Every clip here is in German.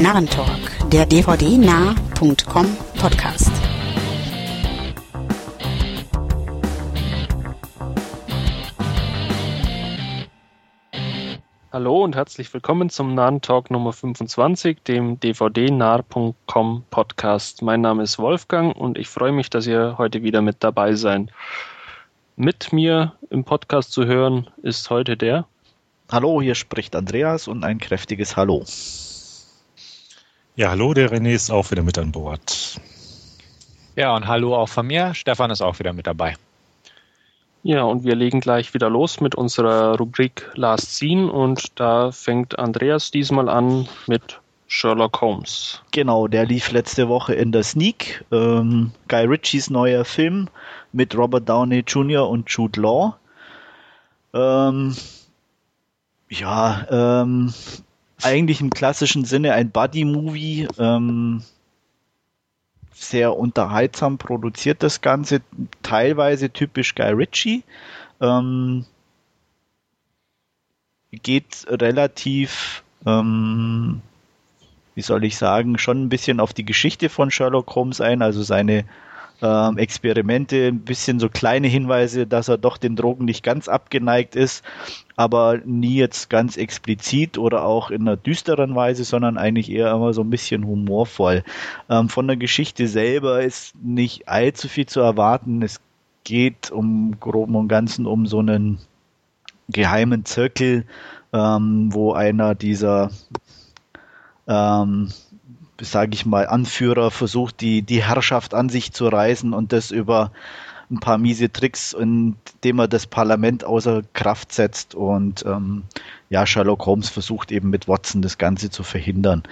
Narrentalk, der dvdnah.com Podcast. Hallo und herzlich willkommen zum Nahen Talk Nummer 25, dem dvdnah.com Podcast. Mein Name ist Wolfgang und ich freue mich, dass ihr heute wieder mit dabei seid. Mit mir im Podcast zu hören ist heute der. Hallo, hier spricht Andreas und ein kräftiges Hallo. Ja, hallo, der René ist auch wieder mit an Bord. Ja, und hallo auch von mir. Stefan ist auch wieder mit dabei. Ja, und wir legen gleich wieder los mit unserer Rubrik Last Scene und da fängt Andreas diesmal an mit Sherlock Holmes. Genau, der lief letzte Woche in der Sneak. Ähm, Guy Ritchies neuer Film mit Robert Downey Jr. und Jude Law. Ähm, ja, ähm, eigentlich im klassischen Sinne ein Buddy-Movie. Ähm, sehr unterhaltsam produziert das Ganze, teilweise typisch Guy Ritchie. Ähm, geht relativ, ähm, wie soll ich sagen, schon ein bisschen auf die Geschichte von Sherlock Holmes ein, also seine ähm, Experimente, ein bisschen so kleine Hinweise, dass er doch den Drogen nicht ganz abgeneigt ist, aber nie jetzt ganz explizit oder auch in einer düsteren Weise, sondern eigentlich eher immer so ein bisschen humorvoll. Ähm, von der Geschichte selber ist nicht allzu viel zu erwarten. Es geht um groben und ganzen um so einen geheimen Zirkel, ähm, wo einer dieser ähm, sage ich mal, Anführer versucht, die, die Herrschaft an sich zu reißen und das über ein paar miese Tricks, indem er das Parlament außer Kraft setzt und ähm, ja, Sherlock Holmes versucht eben mit Watson das Ganze zu verhindern.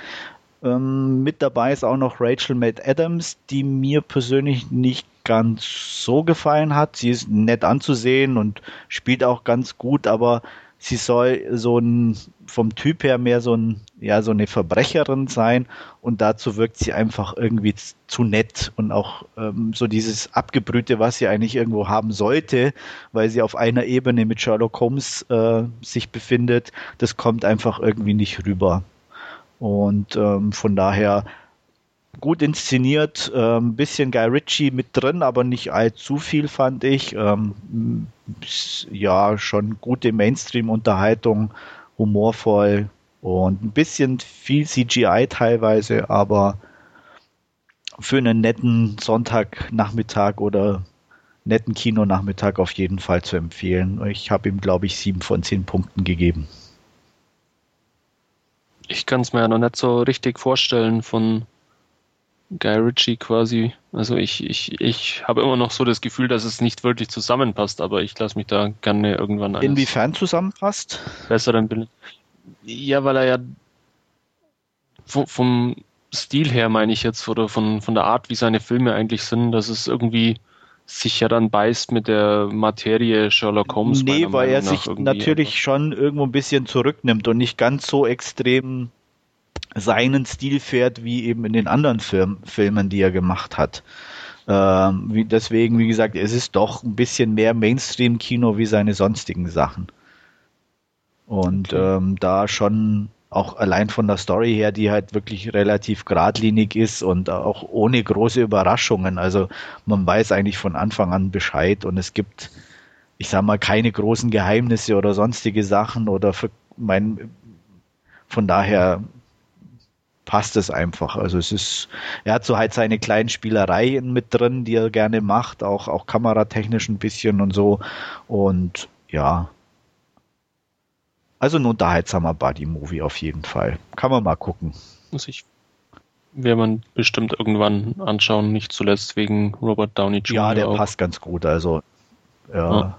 Ähm, mit dabei ist auch noch Rachel Matt Adams, die mir persönlich nicht ganz so gefallen hat. Sie ist nett anzusehen und spielt auch ganz gut, aber sie soll so ein vom Typ her mehr so ein ja so eine Verbrecherin sein und dazu wirkt sie einfach irgendwie zu nett und auch ähm, so dieses abgebrühte, was sie eigentlich irgendwo haben sollte, weil sie auf einer Ebene mit Sherlock Holmes äh, sich befindet, das kommt einfach irgendwie nicht rüber. Und ähm, von daher gut inszeniert, ein ähm, bisschen Guy Ritchie mit drin, aber nicht allzu viel fand ich. Ähm, ja, schon gute Mainstream-Unterhaltung, humorvoll und ein bisschen viel CGI teilweise, aber für einen netten Sonntagnachmittag oder netten Kinonachmittag auf jeden Fall zu empfehlen. Ich habe ihm, glaube ich, sieben von zehn Punkten gegeben. Ich kann es mir ja noch nicht so richtig vorstellen von Guy Ritchie quasi. Also ich, ich, ich habe immer noch so das Gefühl, dass es nicht wirklich zusammenpasst, aber ich lasse mich da gerne irgendwann ein. Inwiefern zusammenpasst? Besseren Bild. Ja, weil er ja vom, vom Stil her meine ich jetzt, oder von, von der Art, wie seine Filme eigentlich sind, dass es irgendwie sich ja dann beißt mit der Materie Sherlock Holmes. Nee, weil er sich natürlich schon irgendwo ein bisschen zurücknimmt und nicht ganz so extrem seinen Stil fährt, wie eben in den anderen Film, Filmen, die er gemacht hat. Ähm, wie, deswegen, wie gesagt, es ist doch ein bisschen mehr Mainstream-Kino wie seine sonstigen Sachen. Und okay. ähm, da schon auch allein von der Story her, die halt wirklich relativ geradlinig ist und auch ohne große Überraschungen. Also man weiß eigentlich von Anfang an Bescheid und es gibt, ich sag mal, keine großen Geheimnisse oder sonstige Sachen oder für mein, von daher passt es einfach. Also es ist, er hat so halt seine kleinen Spielereien mit drin, die er gerne macht, auch, auch kameratechnisch ein bisschen und so. Und ja. Also ein unterhaltsamer Buddy-Movie auf jeden Fall. Kann man mal gucken. Muss ich wird man bestimmt irgendwann anschauen, nicht zuletzt wegen Robert Downey Jr. Ja, der auch. passt ganz gut. Also, ja. ja.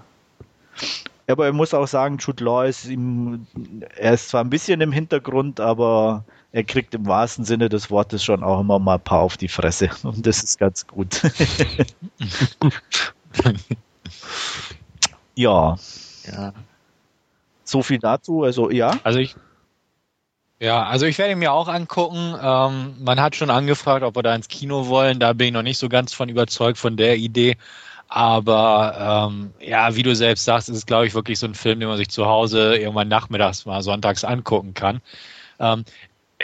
Aber er muss auch sagen, Jude Law ist ihm, er ist zwar ein bisschen im Hintergrund, aber er kriegt im wahrsten Sinne des Wortes schon auch immer mal ein paar auf die Fresse. Und das ist ganz gut. ja. Ja. So viel dazu, also ja. Also ich, ja, also ich werde ihn mir auch angucken. Ähm, man hat schon angefragt, ob wir da ins Kino wollen. Da bin ich noch nicht so ganz von überzeugt von der Idee. Aber ähm, ja, wie du selbst sagst, ist es, glaube ich, wirklich so ein Film, den man sich zu Hause irgendwann nachmittags mal sonntags angucken kann. Ähm,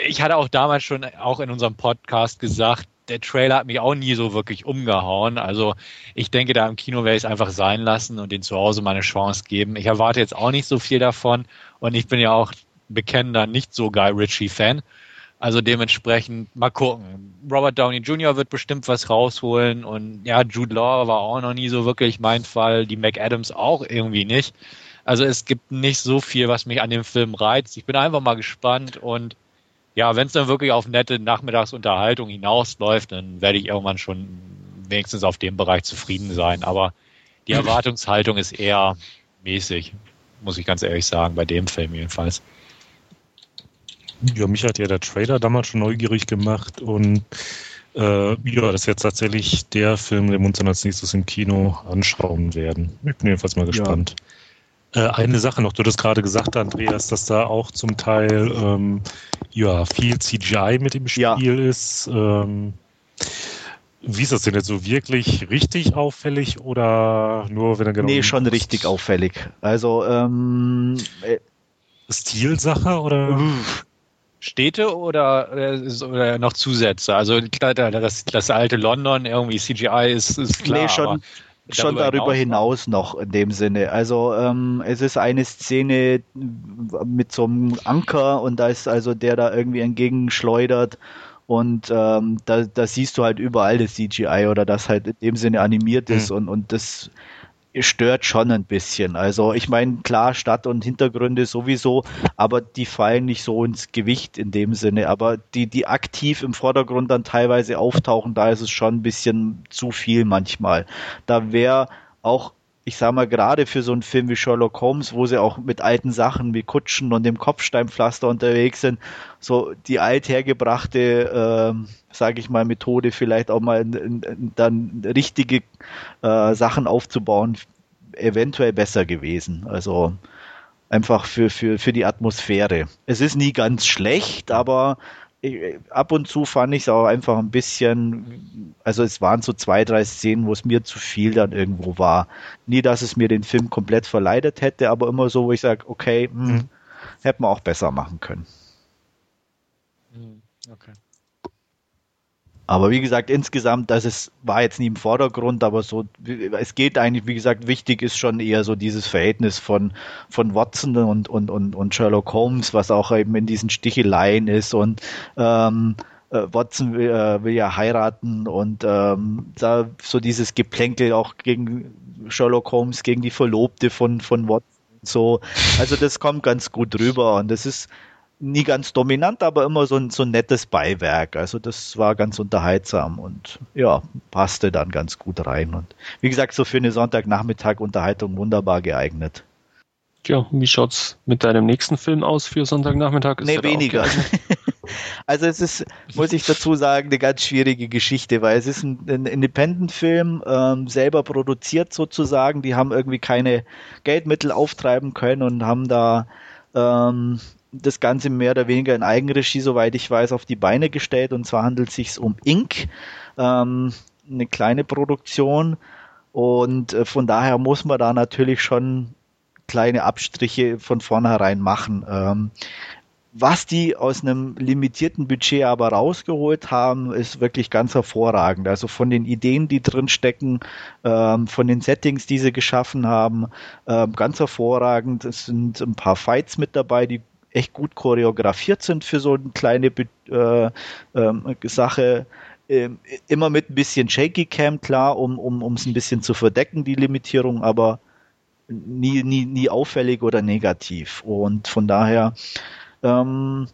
ich hatte auch damals schon auch in unserem Podcast gesagt, der Trailer hat mich auch nie so wirklich umgehauen. Also ich denke, da im Kino werde ich es einfach sein lassen und den zu Hause mal eine Chance geben. Ich erwarte jetzt auch nicht so viel davon und ich bin ja auch bekennender nicht so Guy Ritchie-Fan. Also dementsprechend mal gucken. Robert Downey Jr. wird bestimmt was rausholen und ja, Jude Law war auch noch nie so wirklich mein Fall, die McAdams auch irgendwie nicht. Also es gibt nicht so viel, was mich an dem Film reizt. Ich bin einfach mal gespannt und ja, wenn es dann wirklich auf nette Nachmittagsunterhaltung hinausläuft, dann werde ich irgendwann schon wenigstens auf dem Bereich zufrieden sein. Aber die Erwartungshaltung ist eher mäßig, muss ich ganz ehrlich sagen, bei dem Film jedenfalls. Ja, mich hat ja der Trailer damals schon neugierig gemacht und äh, ja, das ist jetzt tatsächlich der Film, den wir uns dann als nächstes im Kino anschauen werden. Ich bin jedenfalls mal gespannt. Ja. Äh, eine Sache noch, du hast gerade gesagt, Andreas, dass da auch zum Teil ähm, ja, viel CGI mit im Spiel ja. ist. Ähm, wie ist das denn jetzt so wirklich richtig auffällig oder nur wenn er genau. Nee, schon richtig auffällig. Also, ähm, äh, Stilsache oder? Städte oder, oder noch Zusätze? Also das, das alte London, irgendwie CGI ist, ist klar. Nee, schon, schon darüber hinaus, hinaus noch in dem Sinne. Also ähm, es ist eine Szene mit so einem Anker und da ist also der da irgendwie entgegenschleudert und ähm, da, da siehst du halt überall das CGI oder das halt in dem Sinne animiert ist mhm. und, und das stört schon ein bisschen. Also ich meine, klar, Stadt und Hintergründe sowieso, aber die fallen nicht so ins Gewicht in dem Sinne. Aber die, die aktiv im Vordergrund dann teilweise auftauchen, da ist es schon ein bisschen zu viel manchmal. Da wäre auch ich sag mal, gerade für so einen Film wie Sherlock Holmes, wo sie auch mit alten Sachen wie Kutschen und dem Kopfsteinpflaster unterwegs sind, so die althergebrachte, äh, sage ich mal, Methode vielleicht auch mal dann richtige äh, Sachen aufzubauen, eventuell besser gewesen. Also einfach für, für, für die Atmosphäre. Es ist nie ganz schlecht, aber ab und zu fand ich es auch einfach ein bisschen, also es waren so zwei, drei Szenen, wo es mir zu viel dann irgendwo war. Nie, dass es mir den Film komplett verleidet hätte, aber immer so, wo ich sage, okay, hm, mhm. hätte man auch besser machen können. Mhm. Okay. Aber wie gesagt, insgesamt, das ist, war jetzt nie im Vordergrund, aber so, es geht eigentlich, wie gesagt, wichtig ist schon eher so dieses Verhältnis von, von Watson und, und, und, und Sherlock Holmes, was auch eben in diesen Sticheleien ist und, ähm, äh, Watson will, äh, will, ja heiraten und ähm, da so dieses Geplänkel auch gegen Sherlock Holmes, gegen die Verlobte von, von Watson. So, also das kommt ganz gut rüber und das ist, nie ganz dominant, aber immer so ein, so ein nettes Beiwerk. Also das war ganz unterhaltsam und ja, passte dann ganz gut rein. Und wie gesagt, so für eine Sonntagnachmittag Unterhaltung wunderbar geeignet. Ja, wie schaut's mit deinem nächsten Film aus für Sonntagnachmittag? Ist nee, weniger. also es ist, muss ich dazu sagen, eine ganz schwierige Geschichte, weil es ist ein, ein Independent-Film, ähm, selber produziert sozusagen. Die haben irgendwie keine Geldmittel auftreiben können und haben da ähm, das Ganze mehr oder weniger in Eigenregie, soweit ich weiß, auf die Beine gestellt. Und zwar handelt es sich um Ink, ähm, eine kleine Produktion. Und äh, von daher muss man da natürlich schon kleine Abstriche von vornherein machen. Ähm, was die aus einem limitierten Budget aber rausgeholt haben, ist wirklich ganz hervorragend. Also von den Ideen, die drin stecken, ähm, von den Settings, die sie geschaffen haben, ähm, ganz hervorragend. Es sind ein paar Fights mit dabei, die echt gut choreografiert sind für so eine kleine äh, äh, Sache. Ähm, immer mit ein bisschen Shaky Cam, klar, um um um, es ein bisschen zu verdecken, die Limitierung, aber nie, nie, nie auffällig oder negativ. Und von daher ähm,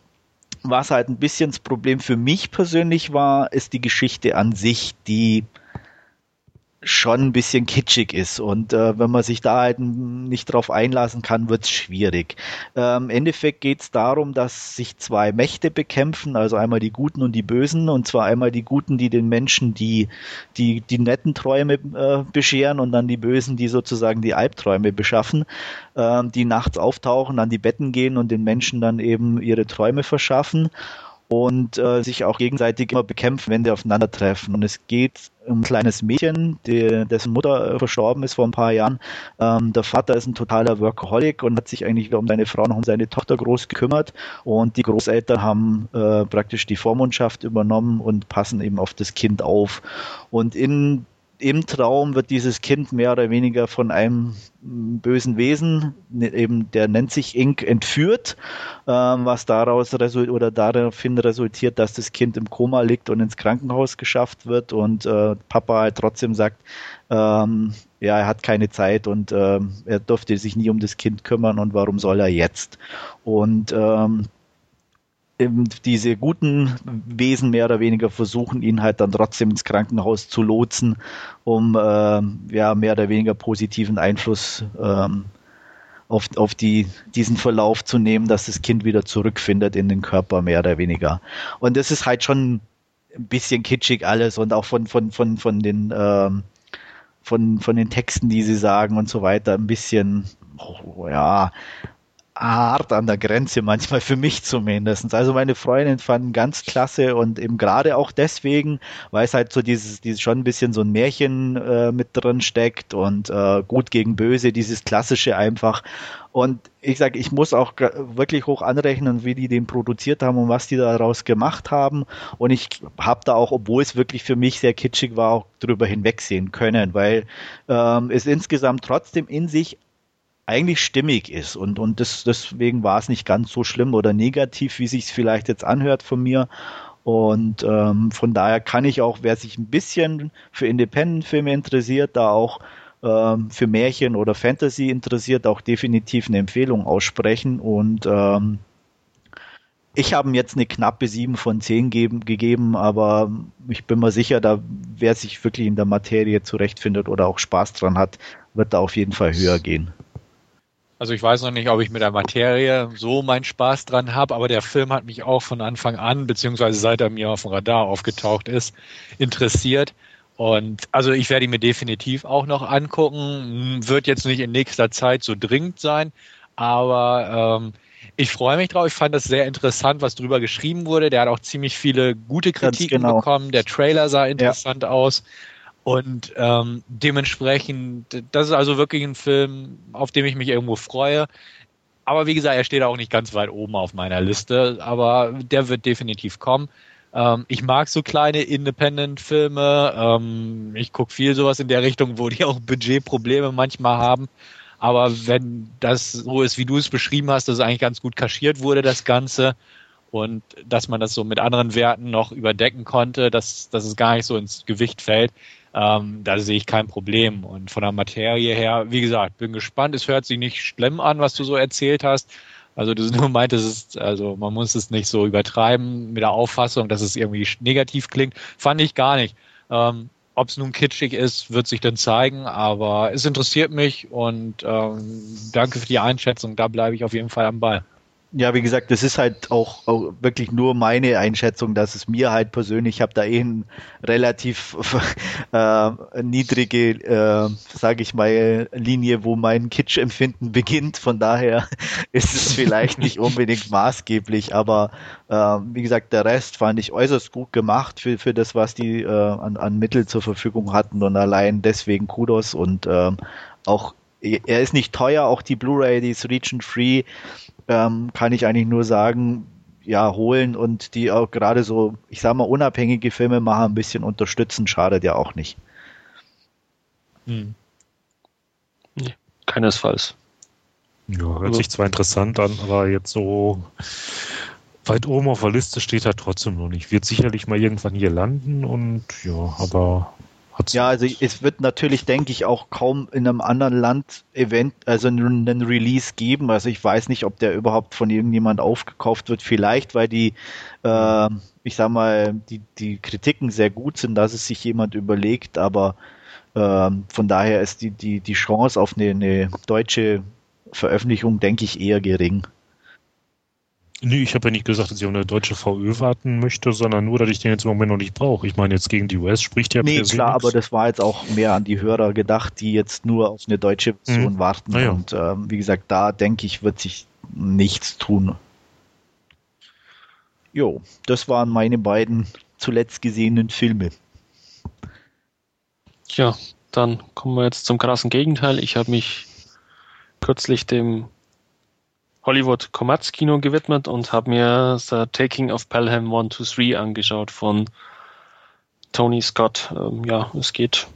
was halt ein bisschen das Problem für mich persönlich war, ist die Geschichte an sich, die schon ein bisschen kitschig ist. Und äh, wenn man sich da halt nicht drauf einlassen kann, wird's schwierig. Äh, Im Endeffekt geht's darum, dass sich zwei Mächte bekämpfen, also einmal die Guten und die Bösen. Und zwar einmal die Guten, die den Menschen die die die netten Träume äh, bescheren und dann die Bösen, die sozusagen die Albträume beschaffen, äh, die nachts auftauchen, an die Betten gehen und den Menschen dann eben ihre Träume verschaffen und äh, sich auch gegenseitig immer bekämpfen, wenn die aufeinandertreffen. Und es geht um ein kleines Mädchen, die, dessen Mutter äh, verstorben ist vor ein paar Jahren. Ähm, der Vater ist ein totaler Workaholic und hat sich eigentlich um seine Frau und um seine Tochter groß gekümmert. Und die Großeltern haben äh, praktisch die Vormundschaft übernommen und passen eben auf das Kind auf. Und in im Traum wird dieses Kind mehr oder weniger von einem bösen Wesen, ne, eben der nennt sich Ink, entführt, ähm, was daraus result oder daraufhin resultiert, dass das Kind im Koma liegt und ins Krankenhaus geschafft wird und äh, Papa halt trotzdem sagt, ähm, ja, er hat keine Zeit und ähm, er durfte sich nie um das Kind kümmern und warum soll er jetzt? Und ähm, diese guten Wesen mehr oder weniger versuchen, ihn halt dann trotzdem ins Krankenhaus zu lotsen, um äh, ja mehr oder weniger positiven Einfluss ähm, auf, auf die, diesen Verlauf zu nehmen, dass das Kind wieder zurückfindet in den Körper, mehr oder weniger. Und das ist halt schon ein bisschen kitschig alles und auch von, von, von, von den ähm, von, von den Texten, die sie sagen und so weiter, ein bisschen, oh, ja, hart an der Grenze, manchmal für mich zumindest. Also meine Freundin fanden ganz klasse und eben gerade auch deswegen, weil es halt so dieses, dieses schon ein bisschen so ein Märchen äh, mit drin steckt und äh, gut gegen böse, dieses klassische einfach. Und ich sage, ich muss auch wirklich hoch anrechnen, wie die den produziert haben und was die daraus gemacht haben. Und ich habe da auch, obwohl es wirklich für mich sehr kitschig war, auch drüber hinwegsehen können, weil ähm, es insgesamt trotzdem in sich eigentlich stimmig ist und, und das, deswegen war es nicht ganz so schlimm oder negativ, wie sich es vielleicht jetzt anhört von mir. Und ähm, von daher kann ich auch, wer sich ein bisschen für Independent-Filme interessiert, da auch ähm, für Märchen oder Fantasy interessiert, auch definitiv eine Empfehlung aussprechen. Und ähm, ich habe ihm jetzt eine knappe 7 von 10 geben, gegeben, aber ich bin mir sicher, da wer sich wirklich in der Materie zurechtfindet oder auch Spaß dran hat, wird da auf jeden Fall höher gehen. Also ich weiß noch nicht, ob ich mit der Materie so meinen Spaß dran habe, aber der Film hat mich auch von Anfang an, beziehungsweise seit er mir auf dem Radar aufgetaucht ist, interessiert. Und also ich werde ihn mir definitiv auch noch angucken. Wird jetzt nicht in nächster Zeit so dringend sein, aber ähm, ich freue mich drauf. Ich fand das sehr interessant, was drüber geschrieben wurde. Der hat auch ziemlich viele gute Kritiken genau. bekommen. Der Trailer sah interessant ja. aus. Und ähm, dementsprechend, das ist also wirklich ein Film, auf den ich mich irgendwo freue. Aber wie gesagt, er steht auch nicht ganz weit oben auf meiner Liste, aber der wird definitiv kommen. Ähm, ich mag so kleine Independent-Filme. Ähm, ich gucke viel sowas in der Richtung, wo die auch Budgetprobleme manchmal haben. Aber wenn das so ist, wie du es beschrieben hast, dass es eigentlich ganz gut kaschiert wurde, das Ganze, und dass man das so mit anderen Werten noch überdecken konnte, dass, dass es gar nicht so ins Gewicht fällt, ähm, da sehe ich kein Problem. Und von der Materie her, wie gesagt, bin gespannt. Es hört sich nicht schlimm an, was du so erzählt hast. Also du nur meintest, also man muss es nicht so übertreiben mit der Auffassung, dass es irgendwie negativ klingt. Fand ich gar nicht. Ähm, Ob es nun kitschig ist, wird sich dann zeigen, aber es interessiert mich und ähm, danke für die Einschätzung. Da bleibe ich auf jeden Fall am Ball. Ja, wie gesagt, das ist halt auch, auch, wirklich nur meine Einschätzung, dass es mir halt persönlich, ich habe da eh eine relativ äh, niedrige, äh, sage ich mal, Linie, wo mein Kitsch-Empfinden beginnt. Von daher ist es vielleicht nicht unbedingt maßgeblich, aber äh, wie gesagt, der Rest fand ich äußerst gut gemacht für, für das, was die äh, an, an Mittel zur Verfügung hatten und allein deswegen Kudos und äh, auch er ist nicht teuer, auch die Blu-ray, die ist region free ähm, kann ich eigentlich nur sagen, ja, holen und die auch gerade so, ich sag mal, unabhängige Filme machen, ein bisschen unterstützen, schadet ja auch nicht. Hm. Nee, keinesfalls. Ja, hört also, sich zwar interessant an, aber jetzt so weit oben auf der Liste steht er trotzdem noch nicht. Wird sicherlich mal irgendwann hier landen und ja, aber Hat's ja, also es wird natürlich, denke ich, auch kaum in einem anderen Land Event, also einen Release geben. Also ich weiß nicht, ob der überhaupt von irgendjemand aufgekauft wird. Vielleicht, weil die, äh, ich sag mal, die, die Kritiken sehr gut sind, dass es sich jemand überlegt, aber äh, von daher ist die, die, die Chance auf eine, eine deutsche Veröffentlichung, denke ich, eher gering. Nee, ich habe ja nicht gesagt, dass ich auf eine deutsche VÖ warten möchte, sondern nur, dass ich den jetzt im Moment noch nicht brauche. Ich meine, jetzt gegen die US spricht ja Nee, klar, nichts. aber das war jetzt auch mehr an die Hörer gedacht, die jetzt nur auf eine deutsche Version hm. warten. Ja. Und ähm, wie gesagt, da denke ich, wird sich nichts tun. jo, das waren meine beiden zuletzt gesehenen Filme. Ja, dann kommen wir jetzt zum krassen Gegenteil. Ich habe mich kürzlich dem Hollywood Kommerzkino gewidmet und habe mir The Taking of Pelham 1 to 3 angeschaut von Tony Scott. Ähm, ja, es geht,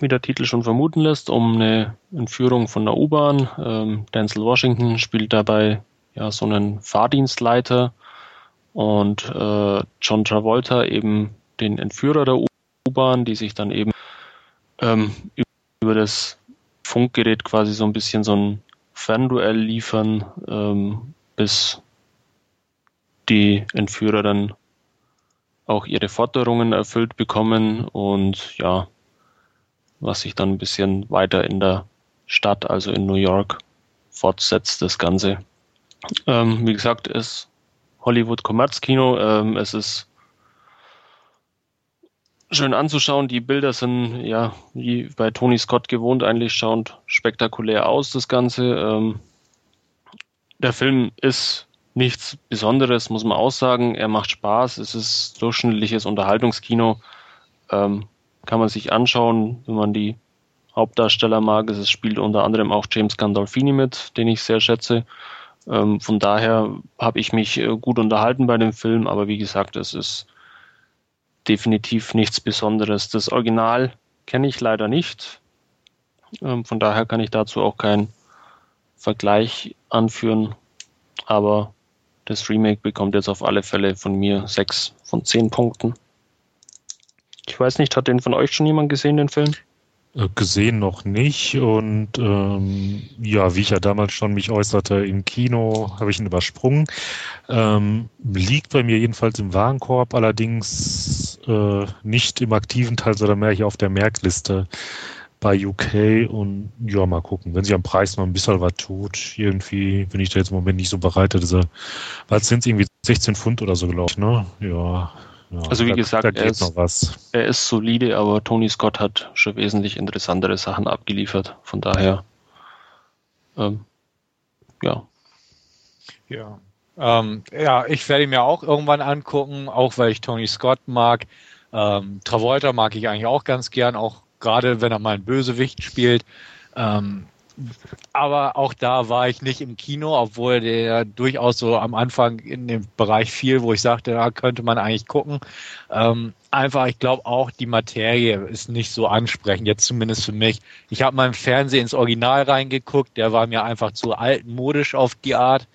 wie der Titel schon vermuten lässt, um eine Entführung von der U-Bahn. Ähm, Denzel Washington spielt dabei ja so einen Fahrdienstleiter und äh, John Travolta eben den Entführer der U-Bahn, die sich dann eben ähm, über das Funkgerät quasi so ein bisschen so ein Fernduell liefern, ähm, bis die Entführer dann auch ihre Forderungen erfüllt bekommen und ja, was sich dann ein bisschen weiter in der Stadt, also in New York, fortsetzt, das Ganze. Ähm, wie gesagt, es Hollywood Kommerzkino, ähm, es ist schön anzuschauen. Die Bilder sind ja wie bei Tony Scott gewohnt eigentlich schauend spektakulär aus, das Ganze. Ähm, der Film ist nichts Besonderes, muss man auch sagen. Er macht Spaß. Es ist durchschnittliches Unterhaltungskino. Ähm, kann man sich anschauen, wenn man die Hauptdarsteller mag. Es spielt unter anderem auch James Gandolfini mit, den ich sehr schätze. Ähm, von daher habe ich mich äh, gut unterhalten bei dem Film, aber wie gesagt, es ist definitiv nichts Besonderes. Das Original kenne ich leider nicht. Ähm, von daher kann ich dazu auch keinen Vergleich anführen. Aber das Remake bekommt jetzt auf alle Fälle von mir sechs von zehn Punkten. Ich weiß nicht, hat den von euch schon jemand gesehen, den Film? Äh, gesehen noch nicht und ähm, ja, wie ich ja damals schon mich äußerte im Kino, habe ich ihn übersprungen. Ähm, liegt bei mir jedenfalls im Warenkorb, allerdings äh, nicht im aktiven Teil, sondern mehr hier auf der Merkliste bei UK und ja, mal gucken. Wenn sich am Preis mal ein bisschen was tut, irgendwie bin ich da jetzt im Moment nicht so bereit, diese, was sind irgendwie 16 Pfund oder so, glaube ich, ne? Ja. Ja also wie da, gesagt, da er, ist, noch was. er ist solide, aber Tony Scott hat schon wesentlich interessantere Sachen abgeliefert. Von daher, ähm, ja. Ja. Ähm, ja, ich werde ihn mir auch irgendwann angucken, auch weil ich Tony Scott mag. Ähm, Travolta mag ich eigentlich auch ganz gern, auch gerade wenn er mal einen Bösewicht spielt. Ähm, aber auch da war ich nicht im Kino, obwohl der durchaus so am Anfang in dem Bereich fiel, wo ich sagte, da könnte man eigentlich gucken. Ähm, einfach, ich glaube auch, die Materie ist nicht so ansprechend, jetzt zumindest für mich. Ich habe mal im Fernsehen ins Original reingeguckt, der war mir einfach zu altmodisch auf die Art.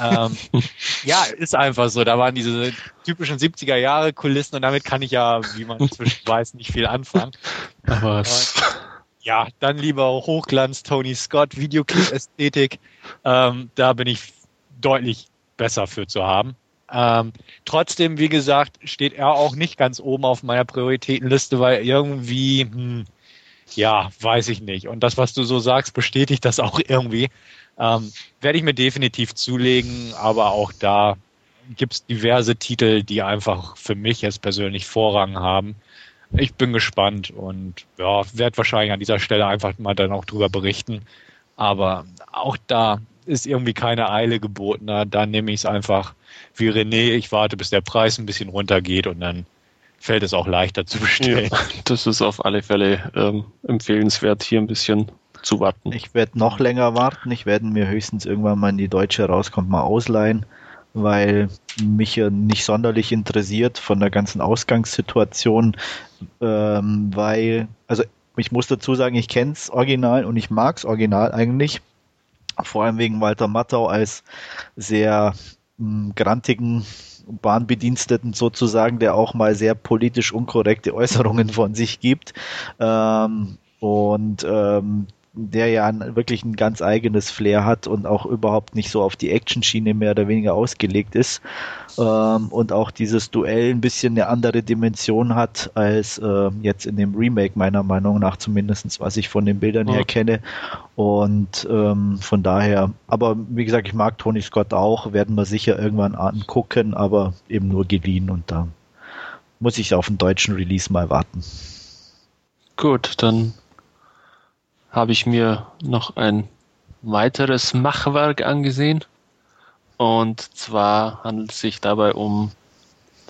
ähm, ja, ist einfach so. Da waren diese typischen 70er Jahre Kulissen und damit kann ich ja, wie man inzwischen weiß, nicht viel anfangen. Aber ja, dann lieber Hochglanz Tony Scott, Videoclip-Ästhetik. Ähm, da bin ich deutlich besser für zu haben. Ähm, trotzdem, wie gesagt, steht er auch nicht ganz oben auf meiner Prioritätenliste, weil irgendwie, hm, ja, weiß ich nicht. Und das, was du so sagst, bestätigt das auch irgendwie. Ähm, werde ich mir definitiv zulegen, aber auch da gibt es diverse Titel, die einfach für mich jetzt persönlich Vorrang haben. Ich bin gespannt und ja, werde wahrscheinlich an dieser Stelle einfach mal dann auch drüber berichten. Aber auch da ist irgendwie keine Eile geboten. Dann nehme ich es einfach wie René. Ich warte, bis der Preis ein bisschen runtergeht und dann fällt es auch leichter zu bestellen. Ja, das ist auf alle Fälle ähm, empfehlenswert, hier ein bisschen zu warten. Ich werde noch länger warten. Ich werde mir höchstens irgendwann mal in die Deutsche rauskommt mal ausleihen, weil mich ja nicht sonderlich interessiert von der ganzen Ausgangssituation, ähm, weil, also ich muss dazu sagen, ich kenne es Original und ich mag es Original eigentlich. Vor allem wegen Walter Matthau als sehr mh, grantigen Bahnbediensteten sozusagen, der auch mal sehr politisch unkorrekte Äußerungen von sich gibt. Ähm, und ähm, der ja wirklich ein ganz eigenes Flair hat und auch überhaupt nicht so auf die Action-Schiene mehr oder weniger ausgelegt ist ähm, und auch dieses Duell ein bisschen eine andere Dimension hat als äh, jetzt in dem Remake meiner Meinung nach zumindestens was ich von den Bildern Ja. her kenne und ähm, von daher, aber wie gesagt, ich mag Tony Scott auch, werden wir sicher irgendwann angucken, aber eben nur geliehen und da muss ich auf den deutschen Release mal warten. Gut, dann habe ich mir noch ein weiteres Machwerk angesehen. Und zwar handelt es sich dabei um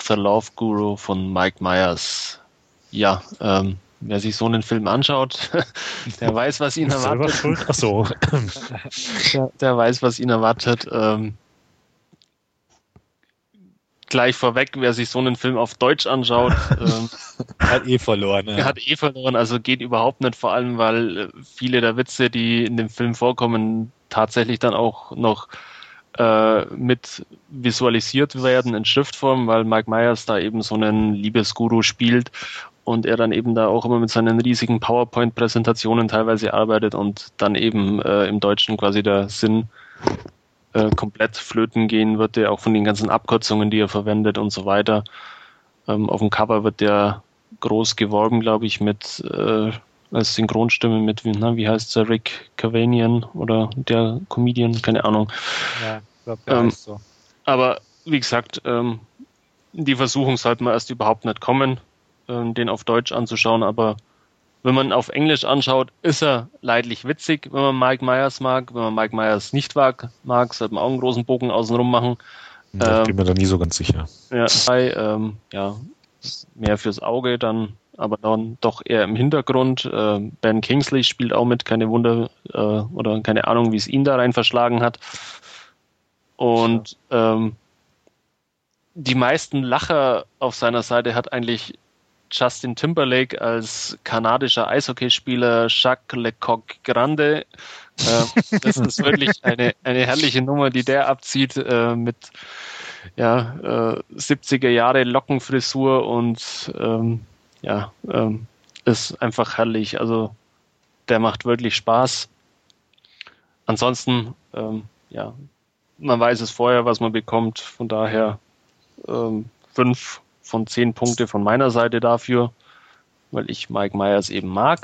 The Love Guru von Mike Myers. Ja, ähm, wer sich so einen Film anschaut, der weiß, was ihn erwartet. Ach so. der, der, weiß, was ihn erwartet. Ähm, gleich vorweg, wer sich so einen Film auf Deutsch anschaut, ähm, hat eh verloren. Ja. Hat eh verloren, also geht überhaupt nicht, vor allem weil äh, viele der Witze, die in dem Film vorkommen, tatsächlich dann auch noch äh, mit visualisiert werden in Schriftform, weil Mike Myers da eben so einen Liebesguru spielt und er dann eben da auch immer mit seinen riesigen PowerPoint-Präsentationen teilweise arbeitet und dann eben äh, im Deutschen quasi der Sinn äh, komplett flöten gehen wird, der auch von den ganzen Abkürzungen, die er verwendet und so weiter. Ähm, auf dem Cover wird der groß geworben, glaube ich, mit äh, als Synchronstimme mit, na, wie heißt der, Rick Cavanian oder der Comedian, keine Ahnung. Ja, ich glaube, der ähm, so. Aber wie gesagt, ähm, die Versuchung sollte man erst überhaupt nicht kommen, ähm, den auf Deutsch anzuschauen, aber wenn man auf Englisch anschaut, ist er leidlich witzig, wenn man Mike Myers mag. Wenn man Mike Myers nicht mag, mag sollte man auch einen großen Bogen außenrum machen. Da ähm, bin mir da nie so ganz sicher. Ja, bei, ähm, ja, mehr fürs Auge dann aber dann doch eher im Hintergrund. Äh, ben Kingsley spielt auch mit, keine Wunder äh, oder keine Ahnung, wie es ihn da rein verschlagen hat. Und ähm, die meisten Lacher auf seiner Seite hat eigentlich Justin Timberlake als kanadischer Eishockeyspieler Jacques Lecoq Grande. Äh, das ist wirklich eine, eine herrliche Nummer, die der abzieht äh, mit ja, äh, 70er Jahre Lockenfrisur und ähm, ja, ähm, ist einfach herrlich. Also der macht wirklich Spaß. Ansonsten, ähm, ja, man weiß es vorher, was man bekommt. Von daher ähm, fünf von zehn Punkte von meiner Seite dafür, weil ich Mike Myers eben mag.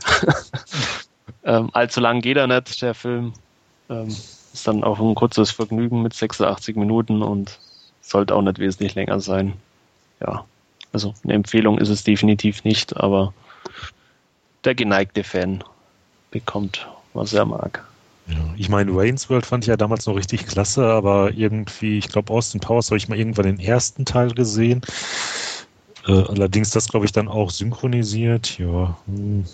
ähm, allzu lang geht er nicht, der Film. Ähm, ist dann auch ein kurzes Vergnügen mit 86 Minuten und sollte auch nicht wesentlich länger sein. Ja. Also eine Empfehlung ist es definitiv nicht, aber der geneigte Fan bekommt, was er mag. Ja, ich meine, Wayne's World fand ich ja damals noch richtig klasse, aber irgendwie, ich glaube, Austin Powers habe ich mal irgendwann den ersten Teil gesehen. Äh, allerdings das, glaube ich, dann auch synchronisiert. Ja, hm,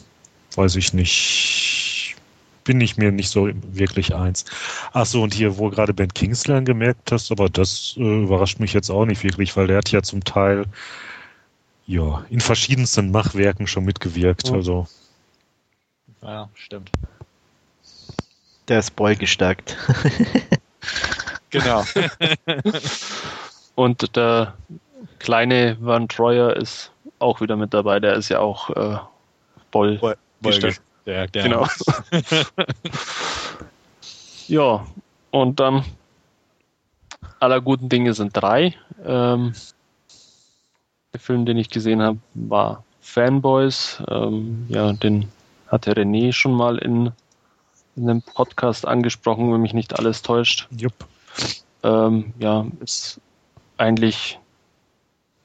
weiß ich nicht. Bin ich mir nicht so wirklich eins. Achso, und hier, wo gerade Ben Kingsley angemerkt hast, aber das äh, überrascht mich jetzt auch nicht wirklich, weil der hat ja zum Teil ja, in verschiedensten Machwerken schon mitgewirkt. Oh. Also. Ja, stimmt. Der ist Boy gestärkt. genau. Und der kleine Van Troyer ist auch wieder mit dabei. Der ist ja auch äh, Boll, Boll, Boll ja. Genau. ja, und dann aller guten Dinge sind drei. Ähm, der Film, den ich gesehen habe, war Fanboys. Ähm, ja, den hatte René schon mal in, in einem Podcast angesprochen, wenn mich nicht alles täuscht. Jupp. Ähm, ja, ist eigentlich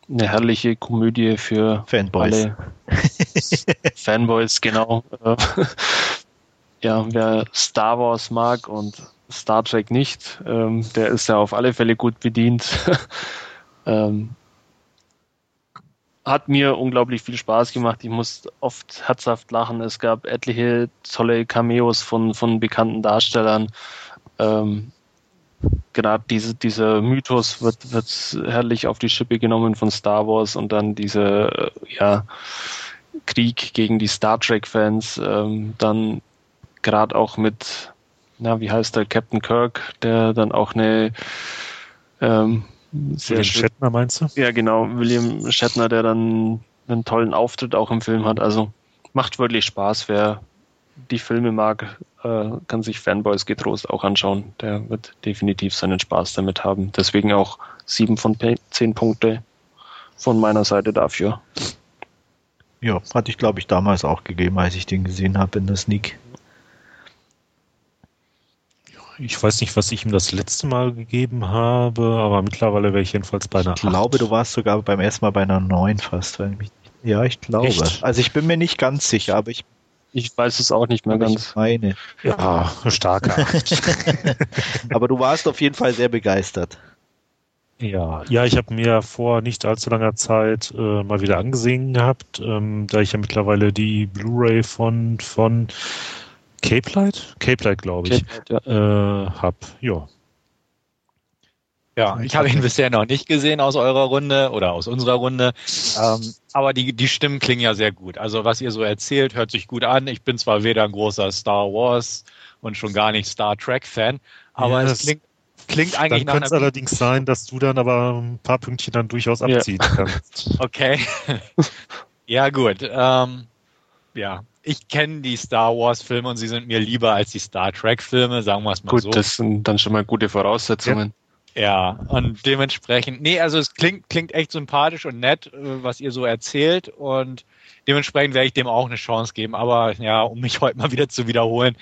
eine herrliche Komödie für Fanboys. alle Fanboys, genau. ja, wer Star Wars mag und Star Trek nicht, ähm, der ist ja auf alle Fälle gut bedient. ähm, hat mir unglaublich viel Spaß gemacht. Ich musste oft herzhaft lachen. Es gab etliche tolle Cameos von, von bekannten Darstellern. Ähm, gerade diese, dieser Mythos wird, wird herrlich auf die Schippe genommen von Star Wars und dann dieser äh, ja, Krieg gegen die Star Trek-Fans. Ähm, dann gerade auch mit, na, wie heißt der, Captain Kirk, der dann auch eine ähm, sehr William. Shatner meinst du? Ja, genau. William Shatner, der dann einen tollen Auftritt auch im Film hat. Also macht wirklich Spaß. Wer die Filme mag, äh, kann sich Fanboys getrost auch anschauen. Der wird definitiv seinen Spaß damit haben. Deswegen auch sieben von zehn Punkte von meiner Seite dafür. Ja, hatte ich glaube ich damals auch gegeben, als ich den gesehen habe in der Sneak. Ich weiß nicht, was ich ihm das letzte Mal gegeben habe, aber mittlerweile wäre ich jedenfalls bei einer Ich glaube, 8. du warst sogar beim ersten Mal bei einer 9 fast. Mich, ja, ich glaube. Echt? Also ich bin mir nicht ganz sicher, aber ich, Ich weiß es auch nicht mehr Aber ganz. Ich meine. Ja, starke Acht. Aber du warst auf jeden Fall sehr begeistert. Ja, ja, ich habe mir vor nicht allzu langer Zeit äh, mal wieder angesehen gehabt, ähm, da ich ja mittlerweile die Blu-ray von von Cape Light, Cape Light glaube ich, Ja. äh, hab. Ja, Ja, ich habe ihn bisher noch nicht gesehen aus eurer Runde oder aus unserer Runde. Ähm, aber die, die Stimmen klingen ja sehr gut. Also was ihr so erzählt, hört sich gut an. Ich bin zwar weder ein großer Star Wars und schon gar nicht Star Trek Fan, aber Ja, es das- klingt, klingt eigentlich dann nach könnte es allerdings sein, dass du dann aber ein paar Pünktchen dann durchaus Ja. abziehen kannst. Okay. ja, gut. Ähm, ja, ich kenne die Star Wars Filme und sie sind mir lieber als die Star Trek Filme, sagen wir es mal Gut, so. das sind dann schon mal gute Voraussetzungen. Ja, und dementsprechend, nee, also es klingt, klingt echt sympathisch und nett, äh, was ihr so erzählt und dementsprechend werde ich dem auch eine Chance geben. Aber ja, um mich heute mal wieder zu wiederholen,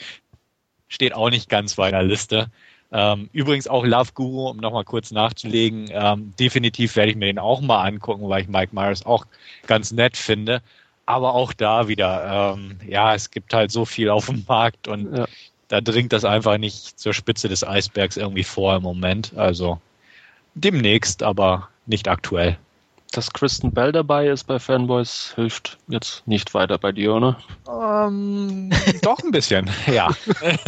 steht auch nicht ganz bei der Liste. Ähm, übrigens auch Love Guru, um nochmal kurz nachzulegen, ähm, definitiv werde ich mir den auch mal angucken, weil ich Mike Myers auch ganz nett finde. Aber auch da wieder, ähm, ja, es gibt halt so viel auf dem Markt und Ja. Da dringt das einfach nicht zur Spitze des Eisbergs irgendwie vor im Moment. Also demnächst, aber nicht aktuell. Dass Kristen Bell dabei ist bei Fanboys hilft jetzt nicht weiter bei dir, oder? Ähm, doch ein bisschen, ja.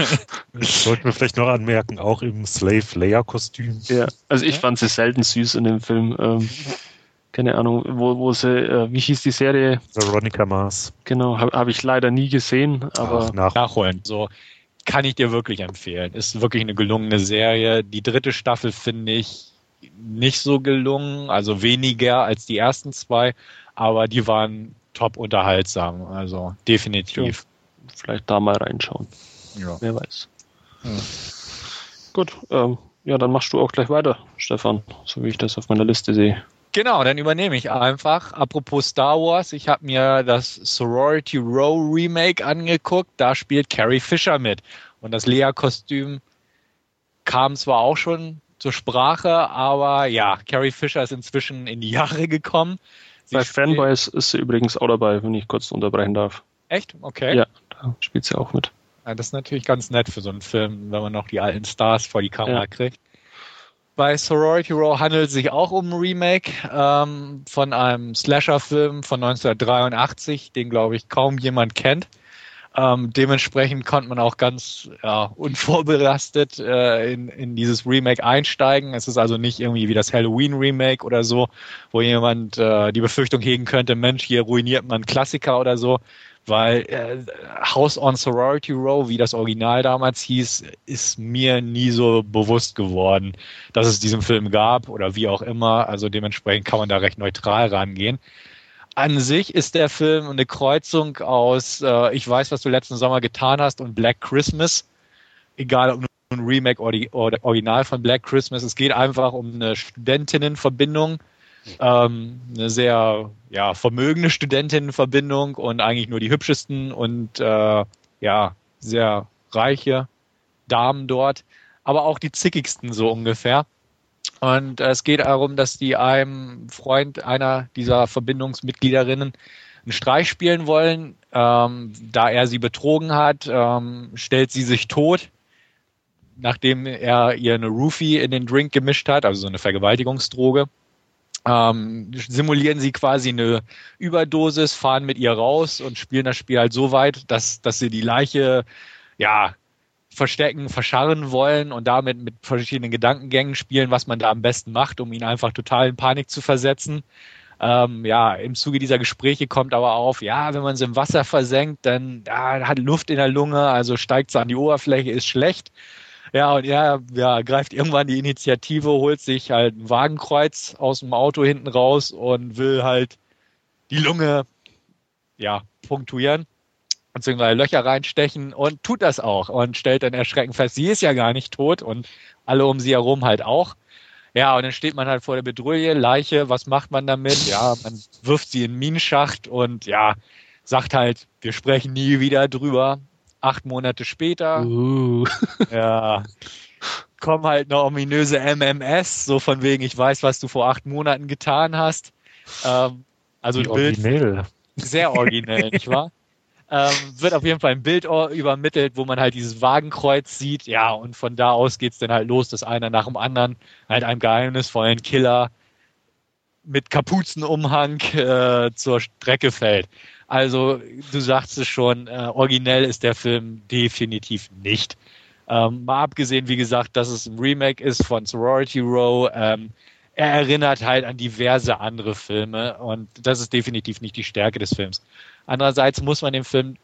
Sollten wir vielleicht noch anmerken, auch im Slave Leia Kostüm. Ja. Also ich fand sie selten süß in dem Film. Ähm, keine Ahnung, wo, wo sie, äh, wie hieß die Serie? Veronica Mars. Genau, habe hab ich leider nie gesehen, aber Ach, nach, Nachholen. So kann ich dir wirklich empfehlen. Ist wirklich eine gelungene Serie. Die dritte Staffel finde ich nicht so gelungen, also weniger als die ersten zwei, aber die waren top unterhaltsam. Also definitiv. vielleicht da mal reinschauen. Ja. Wer weiß. Ja. Gut, ähm, ja, dann machst du auch gleich weiter, Stefan, so wie ich das auf meiner Liste sehe. Genau, dann übernehme ich einfach. Apropos Star Wars, ich habe mir das Sorority Row Remake angeguckt. Da spielt Carrie Fisher mit. Und das Lea-Kostüm kam zwar auch schon zur Sprache, aber ja, Carrie Fisher ist inzwischen in die Jahre gekommen. Sie Bei Fanboys ist sie übrigens auch dabei, wenn ich kurz unterbrechen darf. Echt? Okay. Ja, da spielt sie auch mit. Ja, das ist natürlich ganz nett für so einen Film, wenn man noch die alten Stars vor die Kamera Ja. kriegt. Bei Sorority Row handelt es sich auch um ein Remake ähm, von einem Slasher-Film von 1983, den glaube ich kaum jemand kennt. Ähm, dementsprechend konnte man auch ganz ja, unvorbelastet äh, in, in dieses Remake einsteigen. Es ist also nicht irgendwie wie das Halloween-Remake oder so, wo jemand äh, die Befürchtung hegen könnte, Mensch, hier ruiniert man Klassiker oder so, weil äh, House on Sorority Row, wie das Original damals hieß, ist mir nie so bewusst geworden, dass es diesen Film gab oder wie auch immer. Also dementsprechend kann man da recht neutral rangehen. An sich ist der Film eine Kreuzung aus äh, Ich weiß, was du letzten Sommer getan hast und Black Christmas. Egal ob ein Remake oder, oder Original von Black Christmas. Es geht einfach um eine Studentinnenverbindung. Ähm, eine sehr ja, vermögende Studentinnenverbindung und eigentlich nur die hübschesten und äh, ja, sehr reiche Damen dort, aber auch die zickigsten so ungefähr. Und äh, es geht darum, dass die einem Freund einer dieser Verbindungsmitgliederinnen einen Streich spielen wollen. Ähm, da er sie betrogen hat, ähm, stellt sie sich tot, nachdem er ihr eine Roofie in den Drink gemischt hat, also so eine Vergewaltigungsdroge. Ähm, simulieren sie quasi eine Überdosis, fahren mit ihr raus und spielen das Spiel halt so weit, dass, dass sie die Leiche ja verstecken, verscharren wollen und damit mit verschiedenen Gedankengängen spielen, was man da am besten macht, um ihn einfach total in Panik zu versetzen. Ähm, ja, im Zuge dieser Gespräche kommt aber auf, ja, wenn man sie im Wasser versenkt, dann ja, hat Luft in der Lunge, also steigt sie an die Oberfläche, ist schlecht. Ja, und er ja, greift irgendwann die Initiative, holt sich halt ein Wagenkreuz aus dem Auto hinten raus und will halt die Lunge ja, punktuieren beziehungsweise Löcher reinstechen und tut das auch und stellt dann erschreckend fest, sie ist ja gar nicht tot und alle um sie herum halt auch. Ja, und dann steht man halt vor der Bedrulle, Leiche, was macht man damit? Ja, man wirft sie in den Minenschacht und ja, sagt halt, wir sprechen nie wieder drüber. Acht Monate später, Uh. ja, kommen halt noch ominöse MMS, so von wegen, ich weiß, was du vor acht Monaten getan hast. Ähm, also Wie ein Bild originell. sehr originell, nicht wahr? ähm, wird auf jeden Fall ein Bild übermittelt, wo man halt dieses Wagenkreuz sieht. Ja, und von da aus geht's dann halt los, dass einer nach dem anderen halt einem geheimnisvollen Killer mit Kapuzenumhang äh, zur Strecke fällt. Also, du sagst es schon, äh, originell ist der Film definitiv nicht. Ähm, mal abgesehen, wie gesagt, dass es ein Remake ist von Sorority Row. Ähm, er erinnert halt an diverse andere Filme und das ist definitiv nicht die Stärke des Films. Andererseits muss man dem Film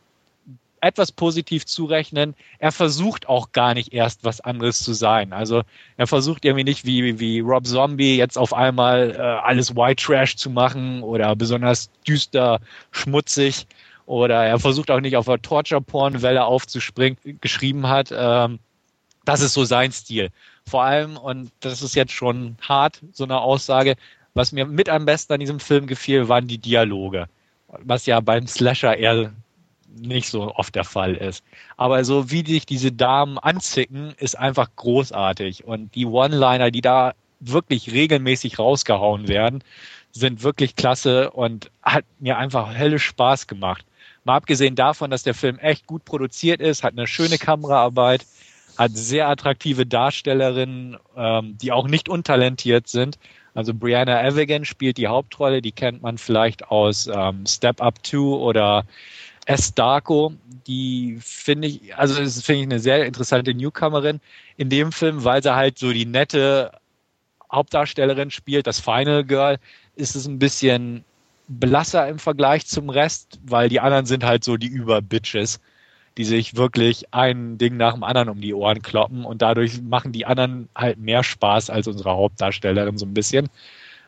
etwas positiv zurechnen. Er versucht auch gar nicht erst was anderes zu sein. Also er versucht irgendwie nicht wie, wie Rob Zombie jetzt auf einmal äh, alles White Trash zu machen oder besonders düster, schmutzig oder er versucht auch nicht auf der Torture-Porn-Welle aufzuspringen, geschrieben hat. Ähm, das ist so sein Stil. Vor allem, und das ist jetzt schon hart, so eine Aussage, was mir mit am besten an diesem Film gefiel, waren die Dialoge. Was ja beim Slasher eher nicht so oft der Fall ist. Aber so wie sich diese Damen anzicken, ist einfach großartig. Und die One-Liner, die da wirklich regelmäßig rausgehauen werden, sind wirklich klasse und hat mir einfach höllisch Spaß gemacht. Mal abgesehen davon, dass der Film echt gut produziert ist, hat eine schöne Kameraarbeit, hat sehr attraktive Darstellerinnen, ähm, die auch nicht untalentiert sind. Also Brianna Evigan spielt die Hauptrolle, die kennt man vielleicht aus ähm, Step Up 2 oder S. Darko, die finde ich, also finde ich eine sehr interessante Newcomerin in dem Film, weil sie halt so die nette Hauptdarstellerin spielt, das Final Girl, ist es ein bisschen blasser im Vergleich zum Rest, weil die anderen sind halt so die Überbitches die sich wirklich ein Ding nach dem anderen um die Ohren kloppen und dadurch machen die anderen halt mehr Spaß als unsere Hauptdarstellerin so ein bisschen.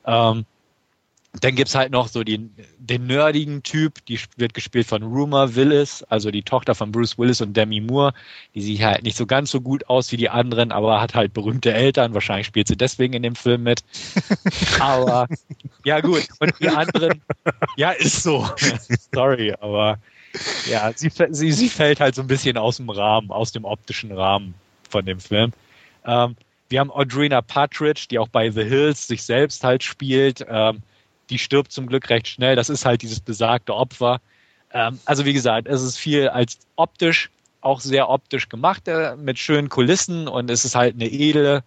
Ähm, dann gibt's halt noch so die, den nerdigen Typ, die wird gespielt von Rumor Willis, also die Tochter von Bruce Willis und Demi Moore. Die sieht halt nicht so ganz so gut aus wie die anderen, aber hat halt berühmte Eltern. Wahrscheinlich spielt sie deswegen in dem Film mit. aber ja gut. Und die anderen, ja, ist so. Sorry, aber ja, sie, sie, sie fällt halt so ein bisschen aus dem Rahmen, aus dem optischen Rahmen von dem Film. Ähm, wir haben Audrina Partridge, die auch bei The Hills sich selbst halt spielt. Ähm, die stirbt zum Glück recht schnell. Das ist halt dieses besagte Opfer. Ähm, also wie gesagt, es ist viel als optisch, auch sehr optisch gemacht, äh, mit schönen Kulissen und es ist halt eine edle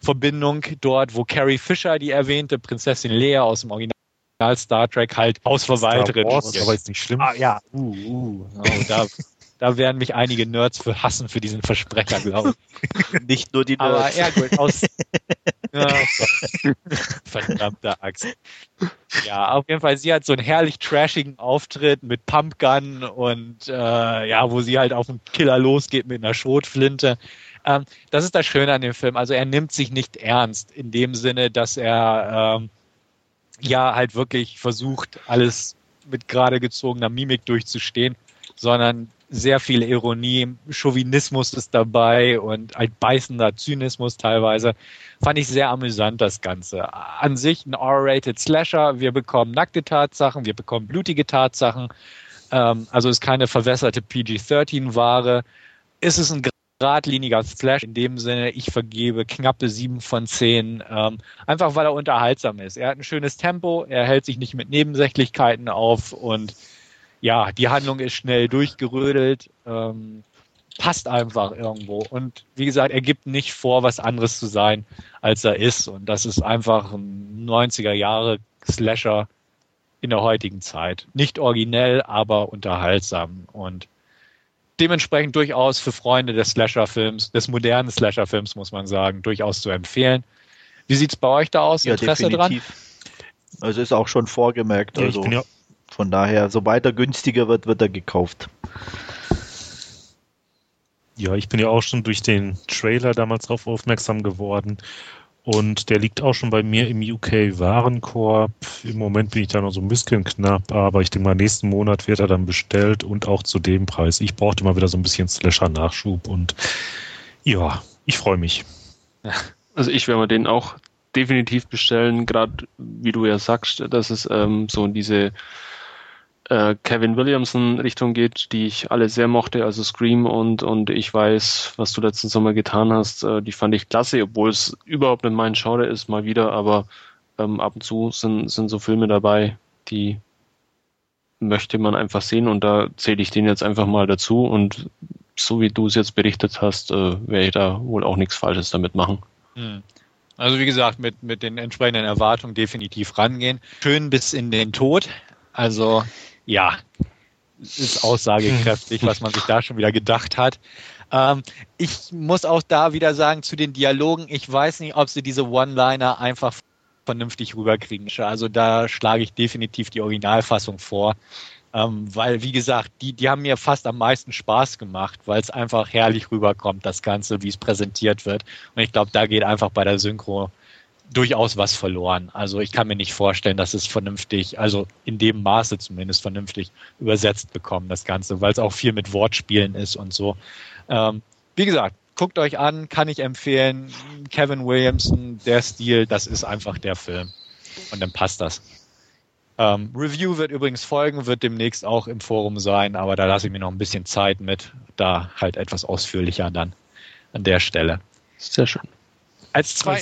Verbindung dort, wo Carrie Fisher, die erwähnte Prinzessin Lea aus dem Original Star Trek halt Hausverwalterin. aber ist nicht schlimm. Ah, ja, uh, uh. Oh, da, da werden mich einige Nerds für hassen für diesen Versprecher, glaube ich. Nicht nur die Nerds. Aber ja, gut, aus. ja, verdammte Axt. Ja, auf jeden Fall, sie hat so einen herrlich trashigen Auftritt mit Pumpgun und äh, ja, wo sie halt auf den Killer losgeht mit einer Schrotflinte. Ähm, das ist das Schöne an dem Film. Also er nimmt sich nicht ernst in dem Sinne, dass er ähm, ja halt wirklich versucht, alles mit gerade gezogener Mimik durchzustehen, sondern sehr viel Ironie, Chauvinismus ist dabei und ein beißender Zynismus teilweise. Fand ich sehr amüsant, das Ganze. An sich ein R-rated Slasher. Wir bekommen nackte Tatsachen, wir bekommen blutige Tatsachen. Ähm, also ist keine verwässerte PG-13-Ware. Ist es ein geradliniger Slash in dem Sinne, ich vergebe knappe sieben von zehn, ähm, einfach weil er unterhaltsam ist. Er hat ein schönes Tempo, er hält sich nicht mit Nebensächlichkeiten auf und ja, die Handlung ist schnell durchgerödelt, ähm, passt einfach irgendwo. Und wie gesagt, er gibt nicht vor, was anderes zu sein, als er ist. Und das ist einfach ein 90er Jahre Slasher in der heutigen Zeit. Nicht originell, aber unterhaltsam. Und dementsprechend durchaus für Freunde des Slasher-Films, des modernen Slasher-Films, muss man sagen, durchaus zu empfehlen. Wie sieht's bei euch da aus? Ja, Interesse definitiv. dran? Also ist auch schon vorgemerkt. Ja, also ja von daher, sobald er günstiger wird, wird er gekauft. Ja, ich bin ja auch schon durch den Trailer damals darauf aufmerksam geworden und der liegt auch schon bei mir im UK Warenkorb. Im Moment bin ich da noch so ein bisschen knapp, aber ich denke mal, nächsten Monat wird er dann bestellt und auch zu dem Preis. Ich brauchte mal wieder so ein bisschen Slasher-Nachschub und ja, ich freue mich. Also ich werde mir den auch definitiv bestellen, gerade wie du ja sagst, dass es ähm, so diese äh, Kevin Williamson Richtung geht, die ich alle sehr mochte, also Scream und, und ich weiß, was du letzten Sommer getan hast, äh, die fand ich klasse, obwohl es überhaupt nicht mein Genre ist, mal wieder, aber ähm, ab und zu sind, sind so Filme dabei, die möchte man einfach sehen und da zähle ich den jetzt einfach mal dazu und so wie du es jetzt berichtet hast, äh, werde ich da wohl auch nichts Falsches damit machen. Hm. Also wie gesagt, mit, mit den entsprechenden Erwartungen definitiv rangehen. Schön bis in den Tod. Also ja, ist aussagekräftig, was man sich da schon wieder gedacht hat. Ähm, ich muss auch da wieder sagen zu den Dialogen, ich weiß nicht, ob sie diese One-Liner einfach vernünftig rüberkriegen. Also da schlage ich definitiv die Originalfassung vor. Ähm, weil, wie gesagt, die, die haben mir fast am meisten Spaß gemacht, weil es einfach herrlich rüberkommt, das Ganze, wie es präsentiert wird. Und ich glaube, da geht einfach bei der Synchro durchaus was verloren. Also ich kann mir nicht vorstellen, dass es vernünftig, also in dem Maße zumindest vernünftig übersetzt bekommen, das Ganze, weil es auch viel mit Wortspielen ist und so. Ähm, wie gesagt, guckt euch an, kann ich empfehlen. Kevin Williamson, der Stil, das ist einfach der Film. Und dann passt das. Ähm, Review wird übrigens folgen, wird demnächst auch im Forum sein, aber da lasse ich mir noch ein bisschen Zeit mit, da halt etwas ausführlicher dann an der Stelle. Sehr schön. Als zwei.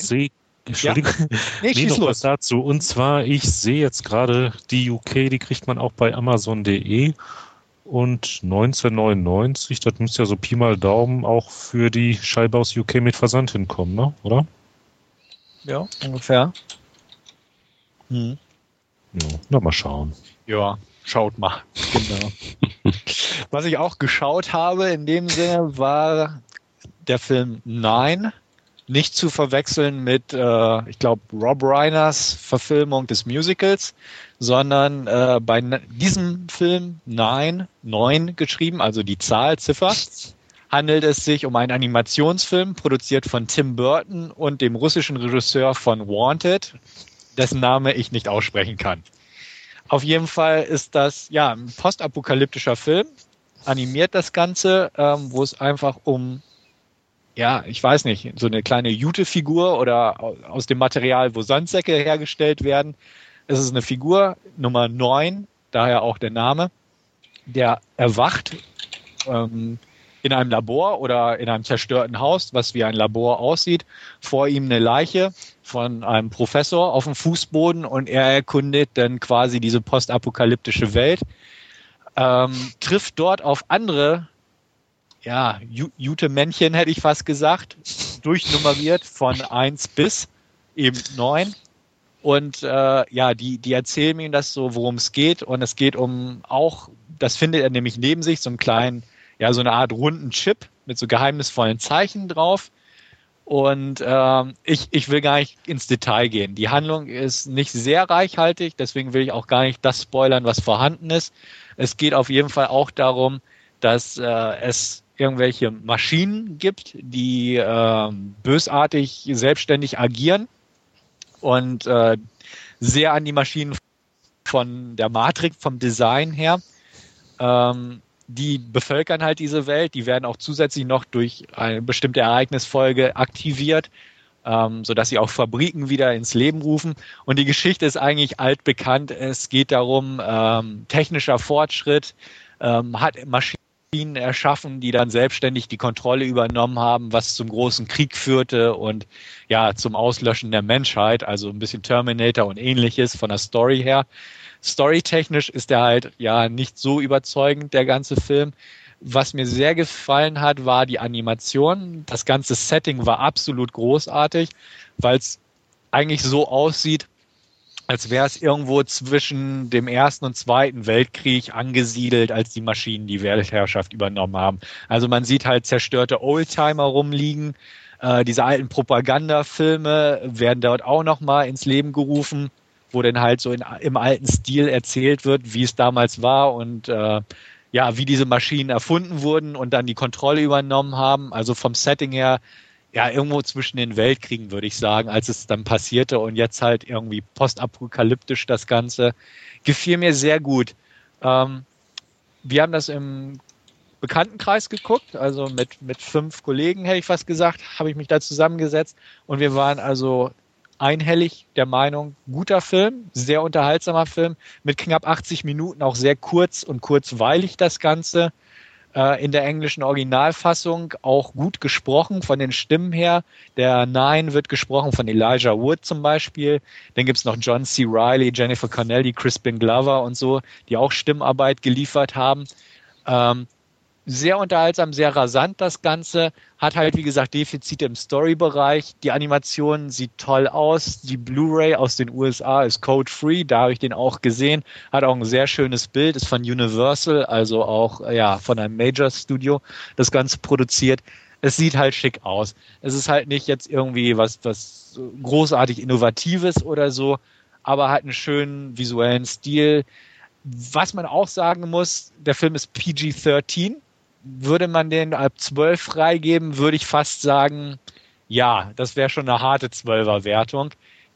Entschuldigung. Ja. Nee, nee noch was dazu. Und zwar, ich sehe jetzt gerade die UK, die kriegt man auch bei Amazon.de. Und 1999, das müsste ja so Pi mal Daumen auch für die Scheibe aus UK mit Versand hinkommen, ne? oder? Ja, ungefähr. Hm. Ja, na, mal schauen. Ja, schaut mal. Genau. Was ich auch geschaut habe in dem Sinne war der Film Nine nicht zu verwechseln mit, äh, ich glaube, Rob Reiners Verfilmung des Musicals, sondern äh, bei diesem Film Nine, neun geschrieben, also die Zahl, Ziffer, handelt es sich um einen Animationsfilm, produziert von Tim Burton und dem russischen Regisseur von Wanted, dessen Name ich nicht aussprechen kann. Auf jeden Fall ist das ja ein postapokalyptischer Film, animiert das Ganze, ähm, wo es einfach um ja, ich weiß nicht, so eine kleine Jute-Figur oder aus dem Material, wo Sandsäcke hergestellt werden. Es ist eine Figur Nummer 9, daher auch der Name, der erwacht ähm, in einem Labor oder in einem zerstörten Haus, was wie ein Labor aussieht. Vor ihm eine Leiche von einem Professor auf dem Fußboden und er erkundet dann quasi diese postapokalyptische Welt. Ähm, trifft dort auf andere ja, Jute-Männchen hätte ich fast gesagt, durchnummeriert von 1 bis eben 9. Und äh, ja, die, die erzählen ihm das so, worum es geht. Und es geht um auch, das findet er nämlich neben sich, so einen kleinen, ja, so eine Art runden Chip mit so geheimnisvollen Zeichen drauf. Und ähm, ich, ich will gar nicht ins Detail gehen. Die Handlung ist nicht sehr reichhaltig, deswegen will ich auch gar nicht das spoilern, was vorhanden ist. Es geht auf jeden Fall auch darum, dass äh, es irgendwelche Maschinen gibt, die äh, bösartig selbstständig agieren und äh, sehr an die Maschinen von der Matrix, vom Design her. Ähm, die bevölkern halt diese Welt, die werden auch zusätzlich noch durch eine bestimmte Ereignisfolge aktiviert, ähm, sodass sie auch Fabriken wieder ins Leben rufen. Und die Geschichte ist eigentlich altbekannt. Es geht darum, ähm, technischer Fortschritt ähm, hat Maschinen erschaffen, die dann selbstständig die Kontrolle übernommen haben, was zum großen Krieg führte und ja, zum Auslöschen der Menschheit, also ein bisschen Terminator und ähnliches von der Story her. Storytechnisch ist er halt ja nicht so überzeugend, der ganze Film. Was mir sehr gefallen hat, war die Animation. Das ganze Setting war absolut großartig, weil es eigentlich so aussieht, als wäre es irgendwo zwischen dem Ersten und Zweiten Weltkrieg angesiedelt, als die Maschinen die Weltherrschaft übernommen haben. Also man sieht halt zerstörte Oldtimer rumliegen. Äh, diese alten Propagandafilme werden dort auch nochmal ins Leben gerufen, wo dann halt so in, im alten Stil erzählt wird, wie es damals war und äh, ja, wie diese Maschinen erfunden wurden und dann die Kontrolle übernommen haben. Also vom Setting her ja, irgendwo zwischen den Weltkriegen, würde ich sagen, als es dann passierte und jetzt halt irgendwie postapokalyptisch das Ganze. Gefiel mir sehr gut. Ähm, wir haben das im Bekanntenkreis geguckt, also mit, mit fünf Kollegen, hätte ich fast gesagt, habe ich mich da zusammengesetzt und wir waren also einhellig der Meinung, guter Film, sehr unterhaltsamer Film, mit knapp 80 Minuten, auch sehr kurz und kurzweilig das Ganze. Äh, in der englischen Originalfassung auch gut gesprochen von den Stimmen her. Der Nine wird gesprochen von Elijah Wood zum Beispiel. Dann gibt's noch John C. Riley, Jennifer Connelly, Crispin Glover und so, die auch Stimmarbeit geliefert haben. Ähm, sehr unterhaltsam, sehr rasant das Ganze. Hat halt, wie gesagt, Defizite im Story-Bereich. Die Animation sieht toll aus. Die Blu-ray aus den USA ist code-free. Da habe ich den auch gesehen. Hat auch ein sehr schönes Bild. Ist von Universal, also auch ja von einem Major-Studio das Ganze produziert. Es sieht halt schick aus. Es ist halt nicht jetzt irgendwie was, was großartig Innovatives oder so, aber hat einen schönen visuellen Stil. Was man auch sagen muss, der Film ist PG-13 würde man den ab 12 freigeben, würde ich fast sagen, ja, das wäre schon eine harte Zwölfer-Wertung.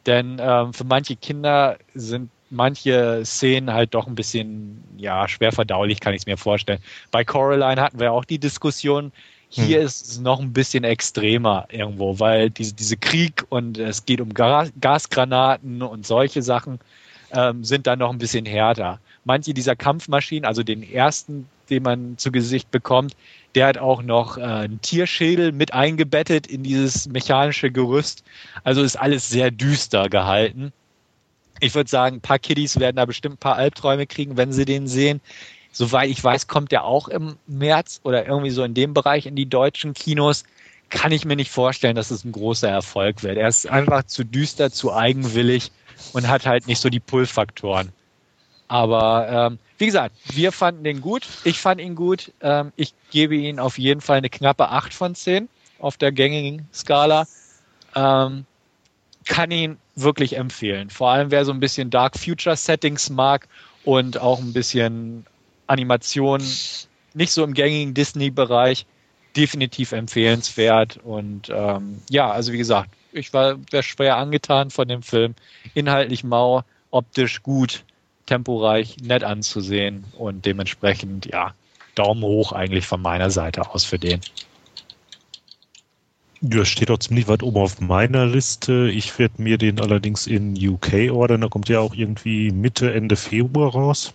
Denn ähm, für manche Kinder sind manche Szenen halt doch ein bisschen ja schwer verdaulich, kann ich es mir vorstellen. Bei Coraline hatten wir auch die Diskussion. Hier hm. ist es noch ein bisschen extremer irgendwo, weil diese, diese Krieg und es geht um Gas Gasgranaten und solche Sachen ähm, sind dann noch ein bisschen härter. Manche dieser Kampfmaschinen, also den ersten den man zu Gesicht bekommt, der hat auch noch äh, einen Tierschädel mit eingebettet in dieses mechanische Gerüst. Also ist alles sehr düster gehalten. Ich würde sagen, ein paar Kiddies werden da bestimmt ein paar Albträume kriegen, wenn sie den sehen. Soweit ich weiß, kommt der auch im März oder irgendwie so in dem Bereich in die deutschen Kinos. Kann ich mir nicht vorstellen, dass es ein großer Erfolg wird. Er ist einfach zu düster, zu eigenwillig und hat halt nicht so die Pull-Faktoren. Aber ähm, wie gesagt, wir fanden den gut. Ich fand ihn gut. Ähm, ich gebe ihm auf jeden Fall eine knappe 8 von 10 auf der gängigen Skala. Ähm, kann ihn wirklich empfehlen. Vor allem wer so ein bisschen Dark Future Settings mag und auch ein bisschen Animation, nicht so im gängigen Disney-Bereich, definitiv empfehlenswert. Und ähm, ja, also wie gesagt, ich war schwer angetan von dem Film. Inhaltlich mau, optisch gut temporeich, nett anzusehen und dementsprechend, ja, Daumen hoch eigentlich von meiner Seite aus für den. Ja, steht auch ziemlich weit oben auf meiner Liste. Ich werde mir den allerdings in UK ordern. Da kommt ja auch irgendwie Mitte, Ende Februar raus.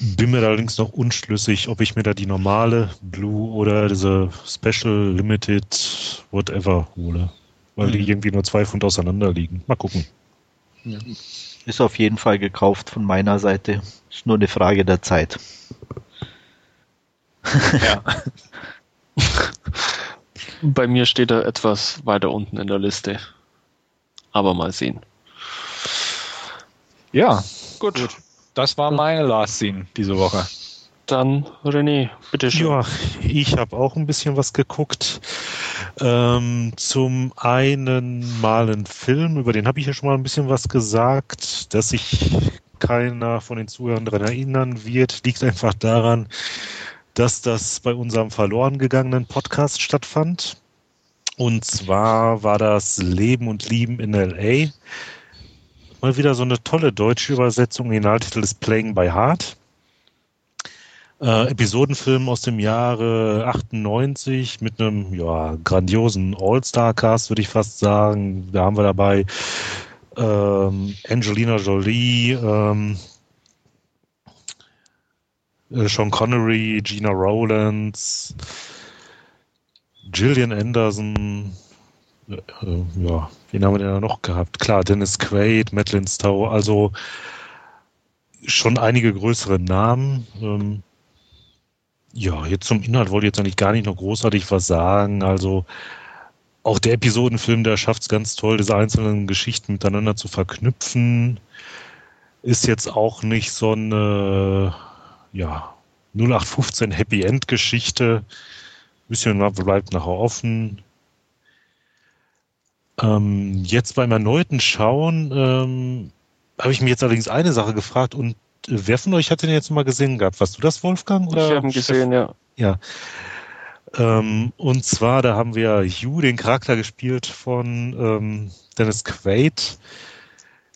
Bin mir allerdings noch unschlüssig, ob ich mir da die normale Blue oder diese Special Limited whatever hole. Weil mhm. die irgendwie nur zwei Pfund auseinander liegen. Mal gucken. Ja. Ist auf jeden Fall gekauft von meiner Seite. Ist nur eine Frage der Zeit. Ja. Bei mir steht er etwas weiter unten in der Liste. Aber mal sehen. Ja, gut. gut. Das war meine Last Scene diese Woche. Dann René, bitteschön. Ja, ich habe auch ein bisschen was geguckt. Ähm, zum einen mal einen Film, über den habe ich ja schon mal ein bisschen was gesagt, dass sich keiner von den Zuhörern daran erinnern wird, liegt einfach daran, dass das bei unserem verloren gegangenen Podcast stattfand. Und zwar war das Leben und Lieben in LA. Mal wieder so eine tolle deutsche Übersetzung. Originaltitel ist Playing by Heart äh, Episodenfilm aus dem Jahre 98 mit einem ja, grandiosen All-Star-Cast, würde ich fast sagen. Da haben wir dabei ähm, Angelina Jolie, ähm, äh, Sean Connery, Gina Rowlands, Gillian Anderson, ja, wen haben wir denn da noch gehabt? Klar, Dennis Quaid, Madeline Stowe, also schon einige größere Namen. Ähm, ja, jetzt zum Inhalt wollte ich jetzt eigentlich gar nicht noch großartig was sagen. Also auch der Episodenfilm, der schafft es ganz toll, diese einzelnen Geschichten miteinander zu verknüpfen. Ist jetzt auch nicht so eine ja, 0815 Happy End Geschichte. Ein bisschen bleibt nachher offen. Ähm, jetzt beim erneuten Schauen ähm, habe ich mir jetzt allerdings eine Sache gefragt und wer von euch hat den jetzt mal gesehen gehabt? Warst du das, Wolfgang? Oder? Ich habe ihn gesehen, ja. Ja. Ähm, und zwar, da haben wir Hugh, den Charakter gespielt von ähm, Dennis Quaid,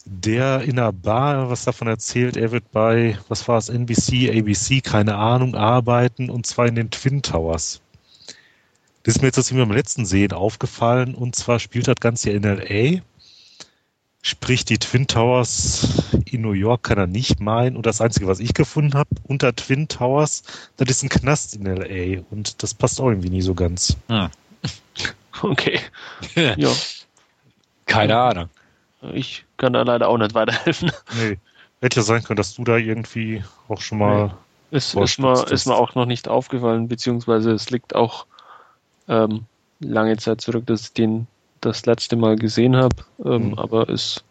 der in einer Bar was davon erzählt, er wird bei, was war es, NBC, ABC, keine Ahnung, arbeiten und zwar in den Twin Towers. Das ist mir jetzt das beim letzten Sehen aufgefallen und zwar spielt das Ganze ja in L.A. Sprich, die Twin Towers in New York kann er nicht meinen. Und das Einzige, was ich gefunden habe, unter Twin Towers, das ist ein Knast in L.A. Und das passt auch irgendwie nie so ganz. Hm. Okay. ja. Keine Ahnung. Ich kann da leider auch nicht weiterhelfen. Nee. Hätte ja sein können, dass du da irgendwie auch schon mal. Es ist mir, ist mir auch noch nicht aufgefallen, beziehungsweise es liegt auch ähm, lange Zeit zurück, dass ich den das letzte Mal gesehen habe. Ähm, Mhm. Aber ist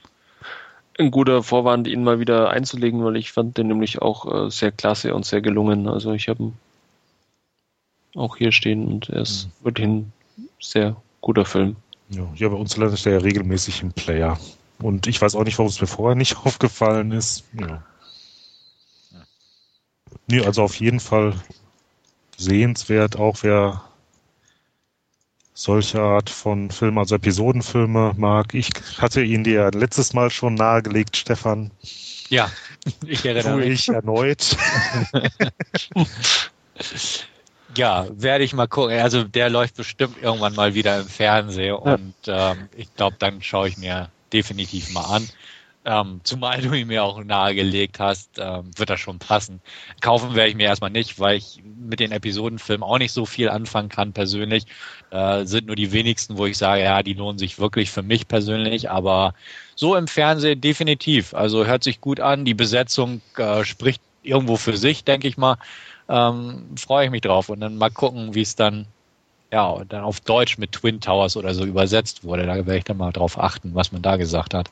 ein guter Vorwand, ihn mal wieder einzulegen, weil ich fand den nämlich auch äh, sehr klasse und sehr gelungen. Also ich habe ihn auch hier stehen und er ist wirklich ein sehr guter Film. Ja, ja, bei uns landet er ja regelmäßig im Player. Und ich weiß auch nicht, warum es mir vorher nicht aufgefallen ist. Ja. Nee, also auf jeden Fall sehenswert, auch wer solche Art von Film, also Episodenfilme mag. Ich hatte ihn dir letztes Mal schon nahegelegt, Stefan. Ja, ich erinnere mich. ich erneut. Ja, werde ich mal gucken. Also der läuft bestimmt irgendwann mal wieder im Fernsehen und ähm, ich glaube, dann schaue ich mir definitiv mal an. Ähm, zumal du ihn mir auch nahegelegt hast, ähm, wird das schon passen. Kaufen werde ich mir erstmal nicht, weil ich mit den Episodenfilmen auch nicht so viel anfangen kann persönlich. Äh, sind nur die wenigsten, wo ich sage, ja, die lohnen sich wirklich für mich persönlich, aber so im Fernsehen definitiv. Also hört sich gut an. Die Besetzung äh, spricht irgendwo für sich, denke ich mal. Ähm, freue ich mich drauf und dann mal gucken, wie es dann ja dann auf Deutsch mit Twin Towers oder so übersetzt wurde. Da werde ich dann mal drauf achten, was man da gesagt hat.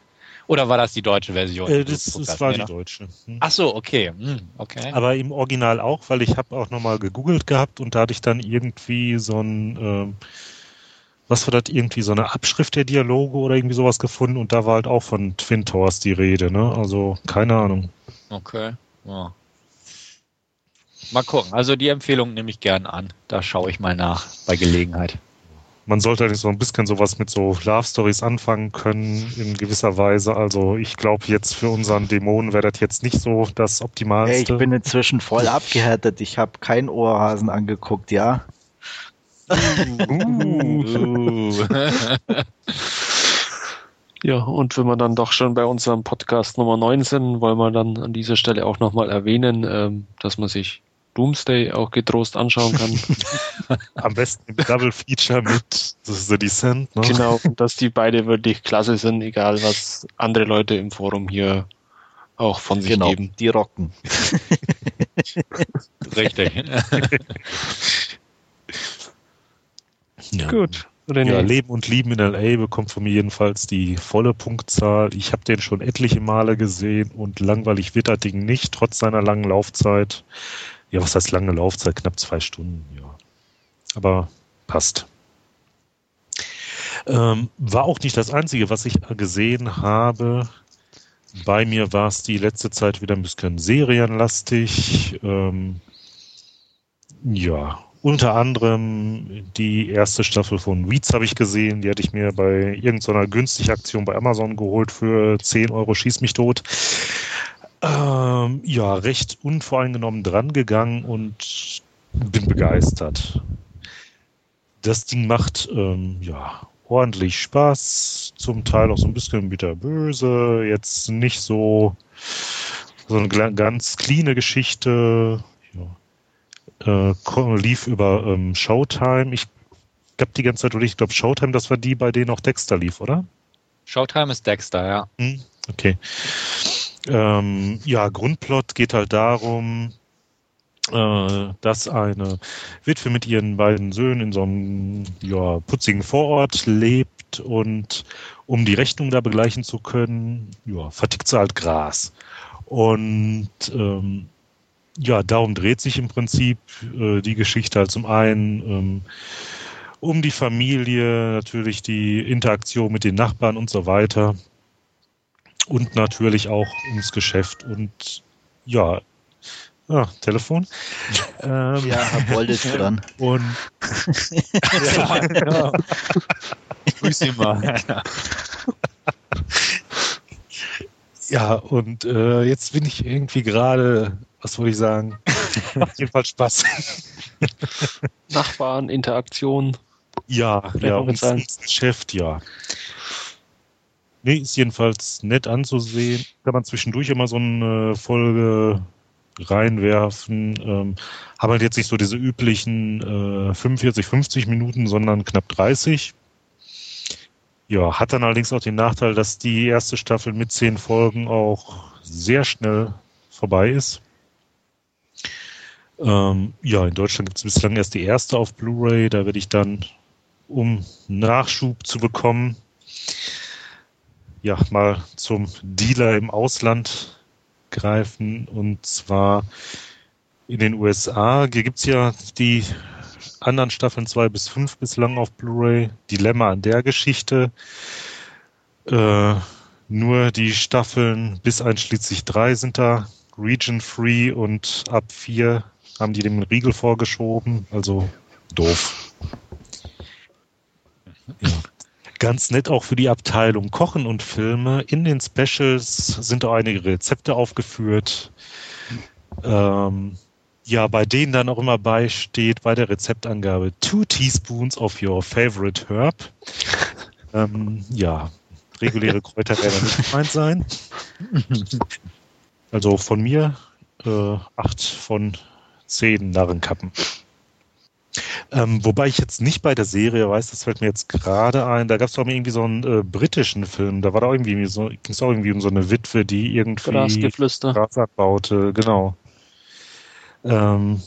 Oder war das die deutsche Version? Äh, das, das war die ne? deutsche. Hm. Ach so, okay. Hm, okay. Aber im Original auch, weil ich habe auch nochmal gegoogelt gehabt und da hatte ich dann irgendwie so ein, ähm, was war das, irgendwie so eine Abschrift der Dialoge oder irgendwie sowas gefunden und da war halt auch von Twin Towers die Rede, ne? Also keine Ahnung. Okay. Ja. Mal gucken. Also die Empfehlung nehme ich gern an. Da schaue ich mal nach bei Gelegenheit. Man sollte halt so ein bisschen sowas mit so Love Stories anfangen können in gewisser Weise. Also ich glaube jetzt für unseren Dämonen wäre das jetzt nicht so das Optimalste. Hey, ich bin inzwischen voll abgehärtet. Ich habe keinen Ohrhasen angeguckt, ja. Uh. Ja, und wenn wir dann doch schon bei unserem Podcast Nummer 9 sind, wollen wir dann an dieser Stelle auch nochmal erwähnen, ähm, dass man sich Doomsday auch getrost anschauen kann. Am besten im Double Feature mit The Descent. Ne? genau, dass die beide wirklich klasse sind, egal was andere Leute im Forum hier auch von sich Genau, geben. die rocken. Richtig. Ja. Gut, René. Ja, Leben und Lieben in LA bekommt von mir jedenfalls die volle Punktzahl. Ich habe den schon etliche Male gesehen und langweilig wird das Ding nicht, trotz seiner langen Laufzeit. Ja, was heißt lange Laufzeit? Knapp zwei Stunden, ja. Aber passt. Ähm, war auch nicht das Einzige, was ich gesehen habe. Bei mir war es die letzte Zeit wieder ein bisschen serienlastig. Ähm, ja, unter anderem die erste Staffel von Weeds habe ich gesehen. Die hatte ich mir bei irgendeiner günstig Aktion bei Amazon geholt für 10 Euro. Schieß mich tot. Ähm, ja, recht unvoreingenommen dran gegangen und bin begeistert. Das Ding macht ähm, ja ordentlich Spaß, zum Teil auch so ein bisschen bitterböse, jetzt nicht so so eine ganz cleane Geschichte. Ja. Äh, lief über ähm, Showtime. Ich habe die ganze Zeit überlegt, ich glaube Showtime, das war die, bei denen auch Dexter lief, oder? Showtime ist Dexter, ja. Hm, Okay. Ähm, ja, Grundplot geht halt darum, äh, dass eine Witwe mit ihren beiden Söhnen in so einem ja, putzigen Vorort lebt und um die Rechnung da begleichen zu können, ja, vertickt sie halt Gras. Und ähm, ja, darum dreht sich im Prinzip äh, die Geschichte halt zum einen ähm, um die Familie, natürlich die Interaktion mit den Nachbarn und so weiter und natürlich auch ums Geschäft und ja, ah, Telefon. Ähm, Ja, Bold ist dran. Und ja, genau. Grüß ihn mal. ja, und äh, jetzt bin ich irgendwie gerade, was wollte ich sagen? Macht jedenfalls Spaß. Nachbarn, Interaktion. Ja, ja, ums Geschäft, ja. Nee, ist jedenfalls nett anzusehen. Kann man zwischendurch immer so eine Folge reinwerfen. Ähm, haben halt jetzt nicht so diese üblichen äh, 45, 50 Minuten, sondern knapp 30. Ja, hat dann allerdings auch den Nachteil, dass die erste Staffel mit zehn Folgen auch sehr schnell vorbei ist. Ähm, ja, in Deutschland gibt es bislang erst die erste auf Blu-ray. Da werde ich dann, um Nachschub zu bekommen, ja, mal zum Dealer im Ausland greifen. Und zwar in den USA. Hier gibt's ja die anderen Staffeln zwei bis fünf bislang auf Blu-ray. Dilemma an der Geschichte. Äh, nur die Staffeln bis einschließlich drei sind da region free und ab vier haben die dem Riegel vorgeschoben. Also doof. Ja. Ganz nett auch für die Abteilung Kochen und Filme. In den Specials sind auch einige Rezepte aufgeführt. Ähm, ja, bei denen dann auch immer beisteht bei der Rezeptangabe two teaspoons of your favorite herb. ähm, ja, reguläre Kräuter werden nicht gemeint sein. Also von mir äh, acht von zehn Narrenkappen. Ähm, wobei ich jetzt nicht bei der Serie weiß, das fällt mir jetzt gerade ein, da gab es doch irgendwie so einen äh, britischen Film, da war da irgendwie so, ging es auch irgendwie um so eine Witwe, die irgendwie Grasgeflüster. Gras abbaute, genau. Ähm,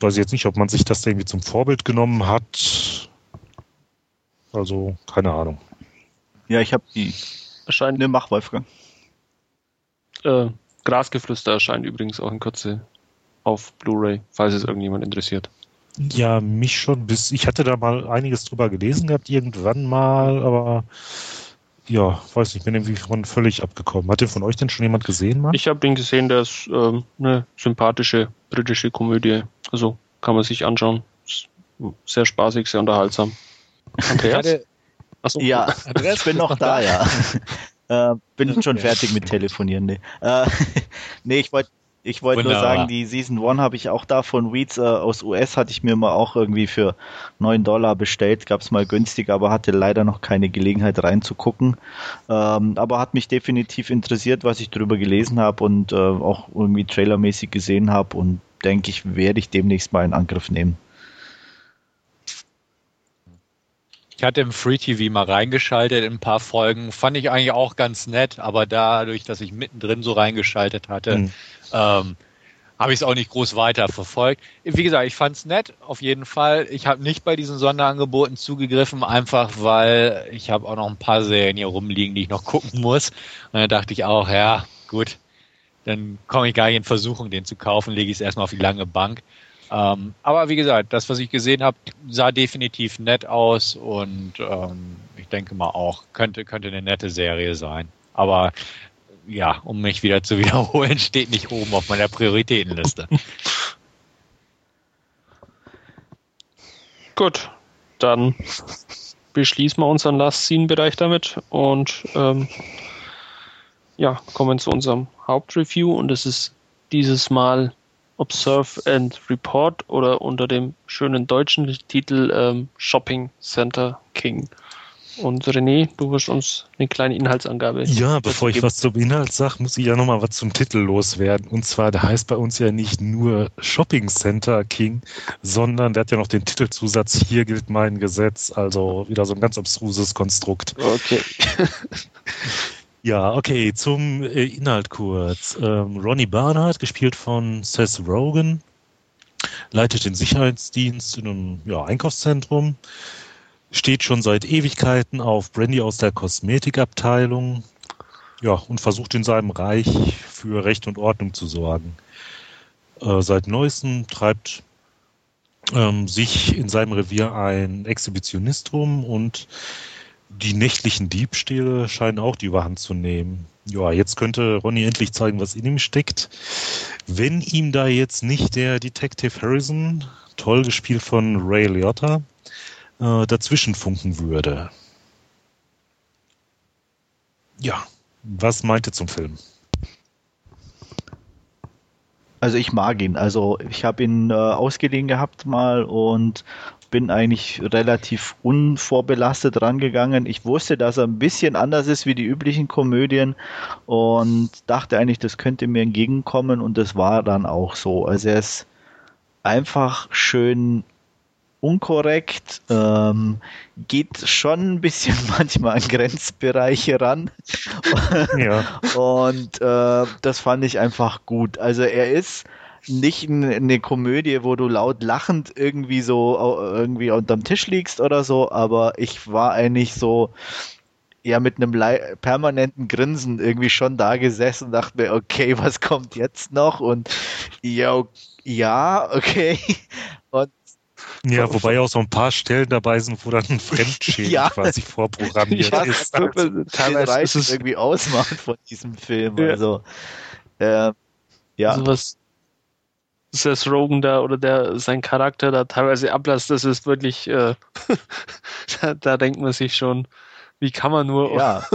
weiß ich jetzt nicht, ob man sich das da irgendwie zum Vorbild genommen hat. Also, keine Ahnung. Ja, ich habe die. Erscheint, Ne, mach Wolfgang. äh, Grasgeflüster erscheint übrigens auch in Kürze auf Blu-ray, falls es irgendjemand interessiert. Ja, mich schon bis, ich hatte da mal einiges drüber gelesen gehabt, irgendwann mal, aber ja, weiß nicht, bin irgendwie von völlig abgekommen. Hat den von euch denn schon jemand gesehen, Mann? Ich habe den gesehen, der ist ähm, eine sympathische britische Komödie. Also kann man sich anschauen. Ist sehr spaßig, sehr unterhaltsam. Andreas? Hatte, Achso, Ja, Andreas, ich bin noch da, ja. äh, bin schon fertig mit Telefonieren. Nee, äh, nee ich wollte ich wollte nur sagen, die Season 1 habe ich auch da von Weeds äh, aus US, hatte ich mir mal auch irgendwie für 9 Dollar bestellt. Gab es mal günstig, aber hatte leider noch keine Gelegenheit reinzugucken. Ähm, aber hat mich definitiv interessiert, was ich drüber gelesen habe und äh, auch irgendwie trailermäßig gesehen habe und denke ich, werde ich demnächst mal in Angriff nehmen. Ich hatte im Free TV mal reingeschaltet in ein paar Folgen. Fand ich eigentlich auch ganz nett, aber dadurch, dass ich mittendrin so reingeschaltet hatte, Hm. ähm, habe ich es auch nicht groß weiter verfolgt. Wie gesagt, ich fand es nett, auf jeden Fall. Ich habe nicht bei diesen Sonderangeboten zugegriffen, einfach weil ich habe auch noch ein paar Serien hier rumliegen, die ich noch gucken muss. Und dann dachte ich auch, ja, gut, dann komme ich gar nicht in Versuchung, den zu kaufen, lege ich es erstmal auf die lange Bank. Ähm, aber wie gesagt, das, was ich gesehen habe, sah definitiv nett aus und ähm, ich denke mal auch, könnte, könnte eine nette Serie sein. Aber ja, um mich wieder zu wiederholen, steht nicht oben auf meiner Prioritätenliste. Gut, dann beschließen wir unseren Last Scene-Bereich damit und ähm, ja, kommen zu unserem Hauptreview und es ist dieses Mal Observe and Report oder unter dem schönen deutschen Titel ähm, Shopping Center King. Und René, du wirst uns eine kleine Inhaltsangabe. Ja, bevor ich geben. was zum Inhalt sage, muss ich ja nochmal was zum Titel loswerden. Und zwar, der heißt bei uns ja nicht nur Shopping Center King, sondern der hat ja noch den Titelzusatz Hier gilt mein Gesetz. Also wieder so ein ganz abstruses Konstrukt. Okay. Ja, okay, zum äh, Inhalt kurz. Ähm, Ronnie Barnard, gespielt von Seth Rogen, leitet den Sicherheitsdienst in einem ja, Einkaufszentrum, steht schon seit Ewigkeiten auf Brandy aus der Kosmetikabteilung ja, und versucht in seinem Reich für Recht und Ordnung zu sorgen. Äh, seit neuestem treibt ähm, sich in seinem Revier ein Exhibitionist rum und die nächtlichen Diebstähle scheinen auch die Überhand zu nehmen. Ja, jetzt könnte Ronny endlich zeigen, was in ihm steckt. Wenn ihm da jetzt nicht der Detective Harrison, toll gespielt von Ray Liotta, äh, dazwischen funken würde. Ja, was meint ihr zum Film? Also ich mag ihn. Also ich habe ihn äh, ausgeliehen gehabt mal und bin eigentlich relativ unvorbelastet rangegangen. Ich wusste, dass er ein bisschen anders ist wie die üblichen Komödien und dachte eigentlich, das könnte mir entgegenkommen und das war dann auch so. Also er ist einfach schön unkorrekt, ähm, geht schon ein bisschen manchmal an Grenzbereiche ran. ja. Und äh, das fand ich einfach gut. Also er ist nicht eine Komödie, wo du laut lachend irgendwie so irgendwie unterm Tisch liegst oder so, aber ich war eigentlich so ja mit einem permanenten Grinsen irgendwie schon da gesessen und dachte mir, okay, was kommt jetzt noch? Und ja, ja, okay. Und ja, wobei auch so ein paar Stellen dabei sind, wo dann ein Fremdschämen ja. quasi vorprogrammiert ja, ist. Also, teilweise ist es irgendwie ausmacht von diesem Film. Ja. Also, äh, ja. Also was Seth Rogen da oder der sein Charakter da teilweise ablässt, das ist wirklich, äh, da, da denkt man sich schon, wie kann man nur. Ja.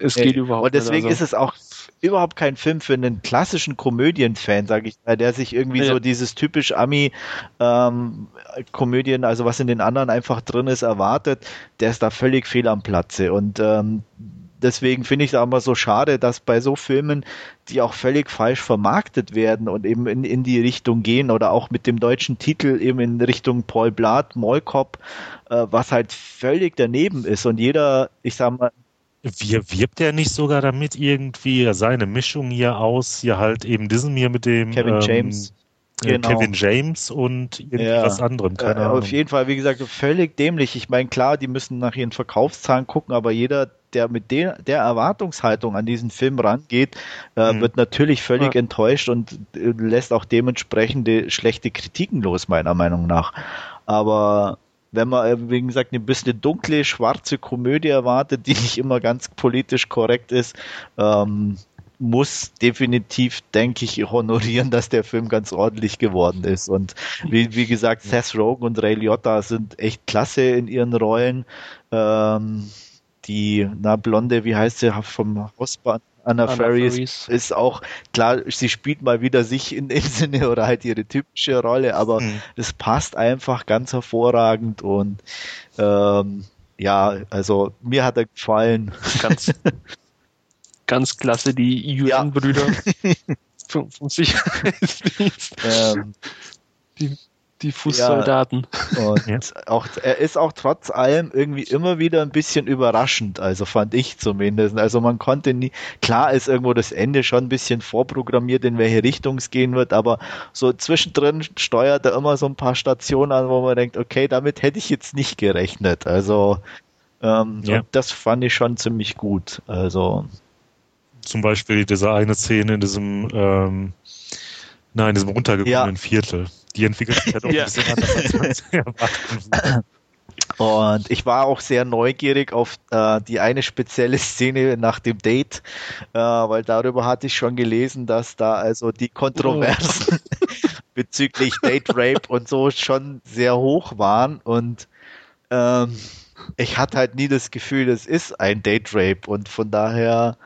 es geht äh, überhaupt nicht. Und deswegen nicht, also. ist es auch überhaupt kein Film für einen klassischen Komödienfan, sage ich mal, der sich irgendwie ja. so dieses typisch Ami-Komödien, ähm, also was in den anderen einfach drin ist, erwartet, der ist da völlig fehl am Platze. Und ähm, deswegen finde ich es aber so schade, dass bei so Filmen, die auch völlig falsch vermarktet werden und eben in, in die Richtung gehen oder auch mit dem deutschen Titel eben in Richtung Paul Blatt, Mollkopf, äh, was halt völlig daneben ist und jeder, ich sag mal, wir, wirbt er nicht sogar damit irgendwie seine Mischung hier aus, hier halt eben diesen hier mit dem Kevin ähm, James. Äh, genau. Kevin James und irgendwas ja. anderem, keine äh, Ahnung. Auf jeden Fall, wie gesagt, völlig dämlich. Ich meine, klar, die müssen nach ihren Verkaufszahlen gucken, aber jeder, der mit der, der Erwartungshaltung an diesen Film rangeht, äh, mhm. wird natürlich völlig ja. enttäuscht und äh, lässt auch dementsprechende schlechte Kritiken los, meiner Meinung nach. Aber wenn man, äh, wie gesagt, ein bisschen dunkle, schwarze Komödie erwartet, die nicht immer ganz politisch korrekt ist, ähm, muss definitiv, denke ich, honorieren, dass der Film ganz ordentlich geworden ist. Und wie, wie gesagt, Seth Rogen und Ray Liotta sind echt klasse in ihren Rollen. Ähm, die, na, Blonde, wie heißt sie, vom Hausbahn? Anna, Anna Faris, Faris, ist auch, klar, sie spielt mal wieder sich in dem Sinne oder halt ihre typische Rolle, aber mhm. es passt einfach ganz hervorragend und ähm, ja, also mir hat er gefallen. Ganz, ganz klasse, die Yuan-Brüder ja. vom Sicherheitsdienst. Ähm, die die Fußsoldaten. Ja, und ja. auch, er ist auch trotz allem irgendwie immer wieder ein bisschen überraschend, also fand ich zumindest. Also man konnte nie, klar ist irgendwo das Ende schon ein bisschen vorprogrammiert, in welche Richtung es gehen wird, aber so zwischendrin steuert er immer so ein paar Stationen an, wo man denkt, okay, damit hätte ich jetzt nicht gerechnet. Also ähm, ja. das fand ich schon ziemlich gut. Also zum Beispiel diese eine Szene in diesem ähm, nein, in diesem runtergekommenen ja. Viertel die entwickelt sich halt auch ja. ein bisschen anders als Und ich war auch sehr neugierig auf äh, die eine spezielle Szene nach dem Date, äh, weil darüber hatte ich schon gelesen, dass da also die Kontroversen oh. bezüglich Date Rape und so schon sehr hoch waren und ähm, ich hatte halt nie das Gefühl, das ist ein Date Rape und von daher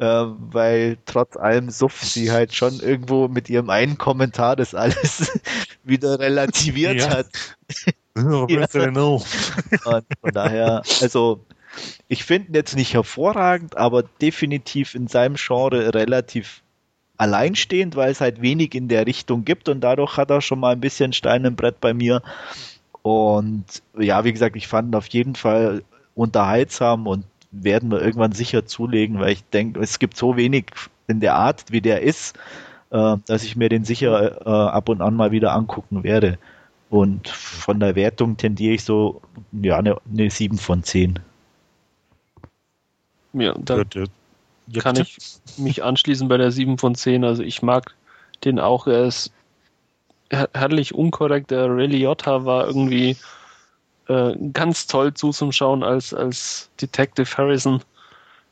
äh, weil trotz allem suff sie halt schon irgendwo mit ihrem einen Kommentar das alles wieder relativiert ja. hat. ja. Und von daher, also ich finde ihn jetzt nicht hervorragend, aber definitiv in seinem Genre relativ alleinstehend, weil es halt wenig in der Richtung gibt und dadurch hat er schon mal ein bisschen Stein im Brett bei mir. Und ja, wie gesagt, ich fand ihn auf jeden Fall unterhaltsam und werden wir irgendwann sicher zulegen, weil ich denke, es gibt so wenig in der Art, wie der ist, äh, dass ich mir den sicher äh, ab und an mal wieder angucken werde. Und von der Wertung tendiere ich so, ja, eine, eine 7 von 10. Ja, da ja, kann ich mich anschließen bei der 7 von 10. Also ich mag den auch. Er ist herrlich unkorrekt. Der Ray Liotta war irgendwie äh, ganz toll zuzuschauen als, als Detective Harrison,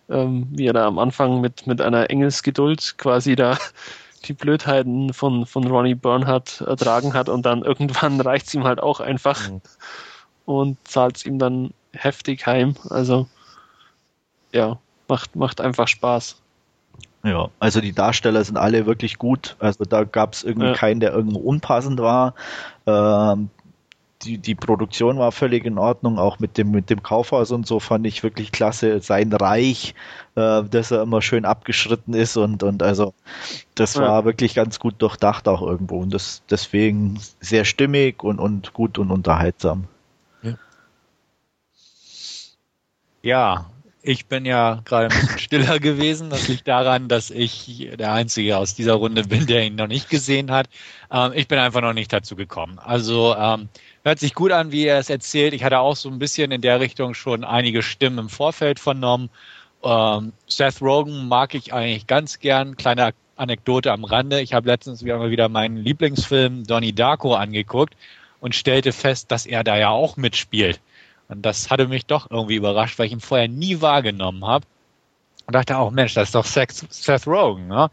ähm, wie er da am Anfang mit, mit einer Engelsgeduld quasi da die Blödheiten von, von Ronnie Bernhardt ertragen hat und dann irgendwann reicht es ihm halt auch einfach mhm. und zahlt es ihm dann heftig heim. Also ja, macht, macht einfach Spaß. Ja, also die Darsteller sind alle wirklich gut. Also da gab es irgendwie ja. keinen, der irgendwo unpassend war. Ähm, die, die Produktion war völlig in Ordnung, auch mit dem, mit dem Kaufhaus und so fand ich wirklich klasse. Sein Reich, äh, dass er immer schön abgeschritten ist und, und also das ja. war wirklich ganz gut durchdacht auch irgendwo und das deswegen sehr stimmig und, und gut und unterhaltsam. Ja, ja ich bin ja gerade ein bisschen stiller gewesen. Das liegt daran, dass ich der Einzige aus dieser Runde bin, der ihn noch nicht gesehen hat. Ähm, ich bin einfach noch nicht dazu gekommen. Also ähm, hört sich gut an, wie er es erzählt. Ich hatte auch so ein bisschen in der Richtung schon einige Stimmen im Vorfeld vernommen. Ähm, Seth Rogen mag ich eigentlich ganz gern. Kleine Anekdote am Rande. Ich habe letztens wieder, wieder meinen Lieblingsfilm Donnie Darko angeguckt und stellte fest, dass er da ja auch mitspielt. Und das hatte mich doch irgendwie überrascht, weil ich ihn vorher nie wahrgenommen habe. Und dachte auch, Mensch, das ist doch Seth, Rogen. Ne?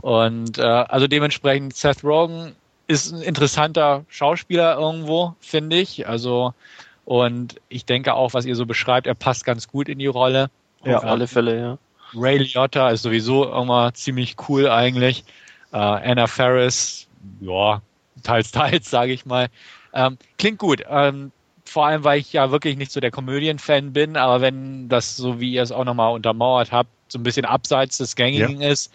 Und äh, also dementsprechend, Seth Rogen ist ein interessanter Schauspieler irgendwo, finde ich. Also, und ich denke auch, was ihr so beschreibt, er passt ganz gut in die Rolle. Ja, auf alle Fälle, ja. Ray Liotta ist sowieso immer ziemlich cool eigentlich. Äh, Anna Ferris, ja, teils, teils, sage ich mal. Ähm, klingt gut. Ähm, vor allem, weil ich ja wirklich nicht so der Komödien-Fan bin, aber wenn das, so wie ihr es auch nochmal untermauert habt, so ein bisschen abseits des Gängigen ja. ist,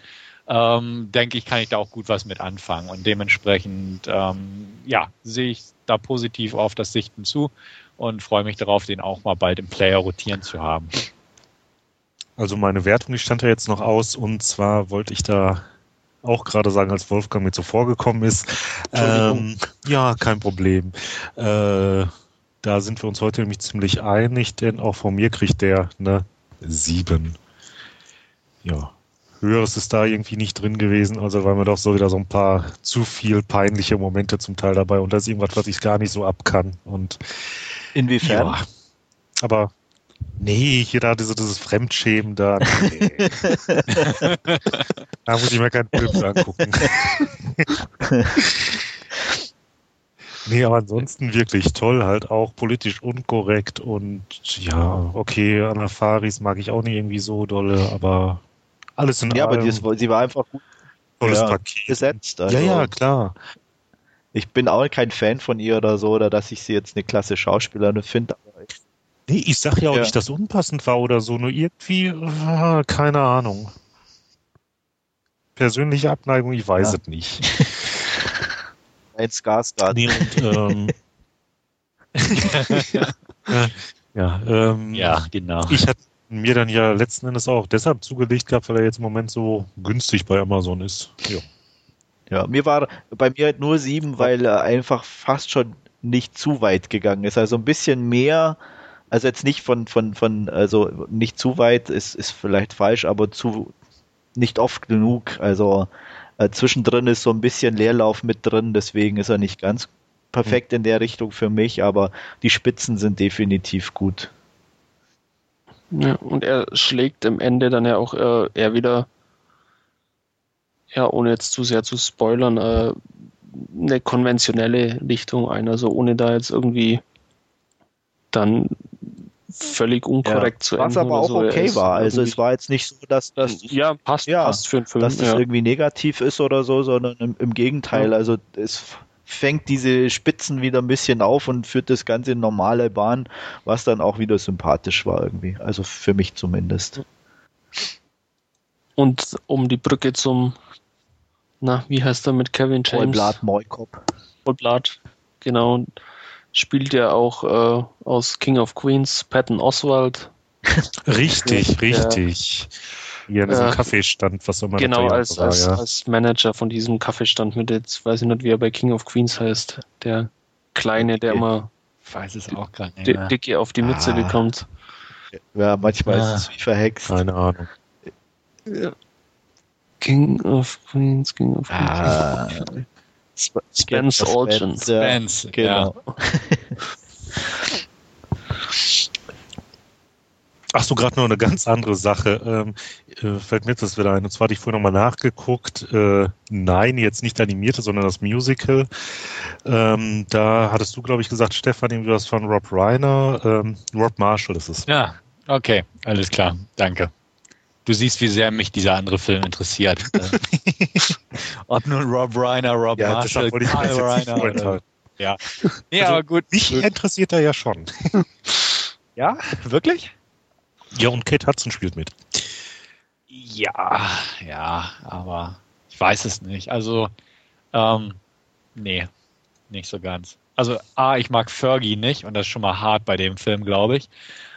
ähm, denke ich, kann ich da auch gut was mit anfangen. Und dementsprechend, ähm, ja, sehe ich da positiv auf das Sichten zu und freue mich darauf, den auch mal bald im Player rotieren zu haben. Also meine Wertung, die stand ja jetzt noch aus und zwar wollte ich da auch gerade sagen, als Wolfgang mir zuvor gekommen ist. Ähm, ja, kein Problem. Äh, da sind wir uns heute nämlich ziemlich einig, denn auch von mir kriegt der eine 7. Ja, höheres ist da irgendwie nicht drin gewesen, also weil mir doch so wieder so ein paar zu viel peinliche Momente zum Teil dabei und da ist irgendwas, was ich gar nicht so ab kann. Und inwiefern? Ja, aber nee, hier da diese, dieses Fremdschämen da. Nee. da muss ich mir keinen Film angucken. Nee, aber ansonsten wirklich toll, halt auch politisch unkorrekt und ja, okay, Anna Faris mag ich auch nicht irgendwie so dolle, aber alles in Ja, allem. aber die, sie war einfach gut tolles ja, Paket. gesetzt. Also. Ja, ja, klar. Ich bin auch kein Fan von ihr oder so, oder dass ich sie jetzt eine klasse Schauspielerin finde. Nee, ich sag ja auch ja. nicht, dass unpassend war oder so, nur irgendwie, äh, keine Ahnung. Persönliche Abneigung, ich weiß ja. es nicht. ein Skarsgård. Nee, und, ähm, ja, ähm, ja, genau. Ich hatte mir dann ja letzten Endes auch deshalb zugelegt gehabt, weil er jetzt im Moment so günstig bei Amazon ist. Ja. Ja, mir war bei mir nur sieben, weil er einfach fast schon nicht zu weit gegangen ist. Also ein bisschen mehr, also jetzt nicht von, von, von, also nicht zu weit ist, ist vielleicht falsch, aber zu, nicht oft genug. Also äh, zwischendrin ist so ein bisschen Leerlauf mit drin, deswegen ist er nicht ganz perfekt in der Richtung für mich, aber die Spitzen sind definitiv gut. Ja, und er schlägt im Ende dann ja auch äh, eher wieder, ja, ohne jetzt zu sehr zu spoilern, äh, eine konventionelle Richtung ein, also ohne da jetzt irgendwie dann völlig unkorrekt ja, zu enden. Was aber auch so. okay war. Also es war jetzt nicht so, dass das ja passt, ja, passt für einen Film, dass das ja. irgendwie negativ ist oder so, sondern im, im Gegenteil. Also es fängt diese Spitzen wieder ein bisschen auf und führt das Ganze in normale Bahn, was dann auch wieder sympathisch war irgendwie. Also für mich zumindest. Und um die Brücke zum, na, wie heißt er mit Kevin James? Vollblat Moikop. Vollblat, genau spielt ja auch äh, aus King of Queens Patton Oswald. richtig, der, richtig. Hier an diesem äh, Kaffeestand, was immer Genau, als, war, als, ja. als Manager von diesem Kaffeestand mit jetzt, weiß ich nicht, wie er bei King of Queens heißt. Der Kleine, der immer ich weiß es auch gerade nicht. Dicke auf die Mütze ah. bekommt. Ja, manchmal ah. ist es wie verhext. Keine Ahnung. Ja. King of Queens, King of Queens. Ah. Spence Olgen. Spence, genau. Ja. Ach so, gerade noch eine ganz andere Sache. Ähm, äh, fällt mir jetzt das wieder ein. Und zwar hatte ich vorhin nochmal nachgeguckt. Äh, nein, jetzt nicht animierte, sondern das Musical. Ähm, da hattest du, glaube ich, gesagt, Stefan, irgendwie was von Rob Reiner. Ähm, Rob Marshall ist es. Ja, okay, alles klar. Danke. Du siehst, wie sehr mich dieser andere Film interessiert. Ob nun Rob Reiner, Rob ja, Marshall, Kyle Reiner. Oder... Ja. Ja, also, aber gut. Mich interessiert er ja schon. ja, wirklich? Ja, und Kate Hudson spielt mit. Ja, ja, aber ich weiß es nicht. Also, ähm, nee, nicht so ganz. Also A, ich mag Fergie nicht und das ist schon mal hart bei dem Film, glaube ich.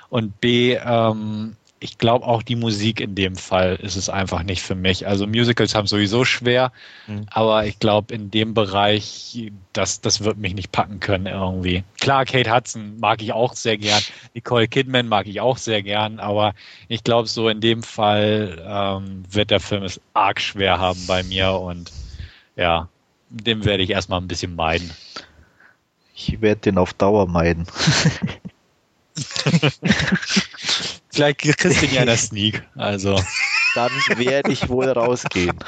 Und B, ähm, ich glaube auch die Musik in dem Fall ist es einfach nicht für mich. Also Musicals haben sowieso schwer, mhm. aber ich glaube in dem Bereich, das, das wird mich nicht packen können irgendwie. Klar, Kate Hudson mag ich auch sehr gern, Nicole Kidman mag ich auch sehr gern, aber ich glaube so in dem Fall ähm, wird der Film es arg schwer haben bei mir und ja, den werde ich erstmal ein bisschen meiden. Ich werde den auf Dauer meiden. Vielleicht kriegst du ja in der Sneak. Also. Dann werde ich wohl rausgehen.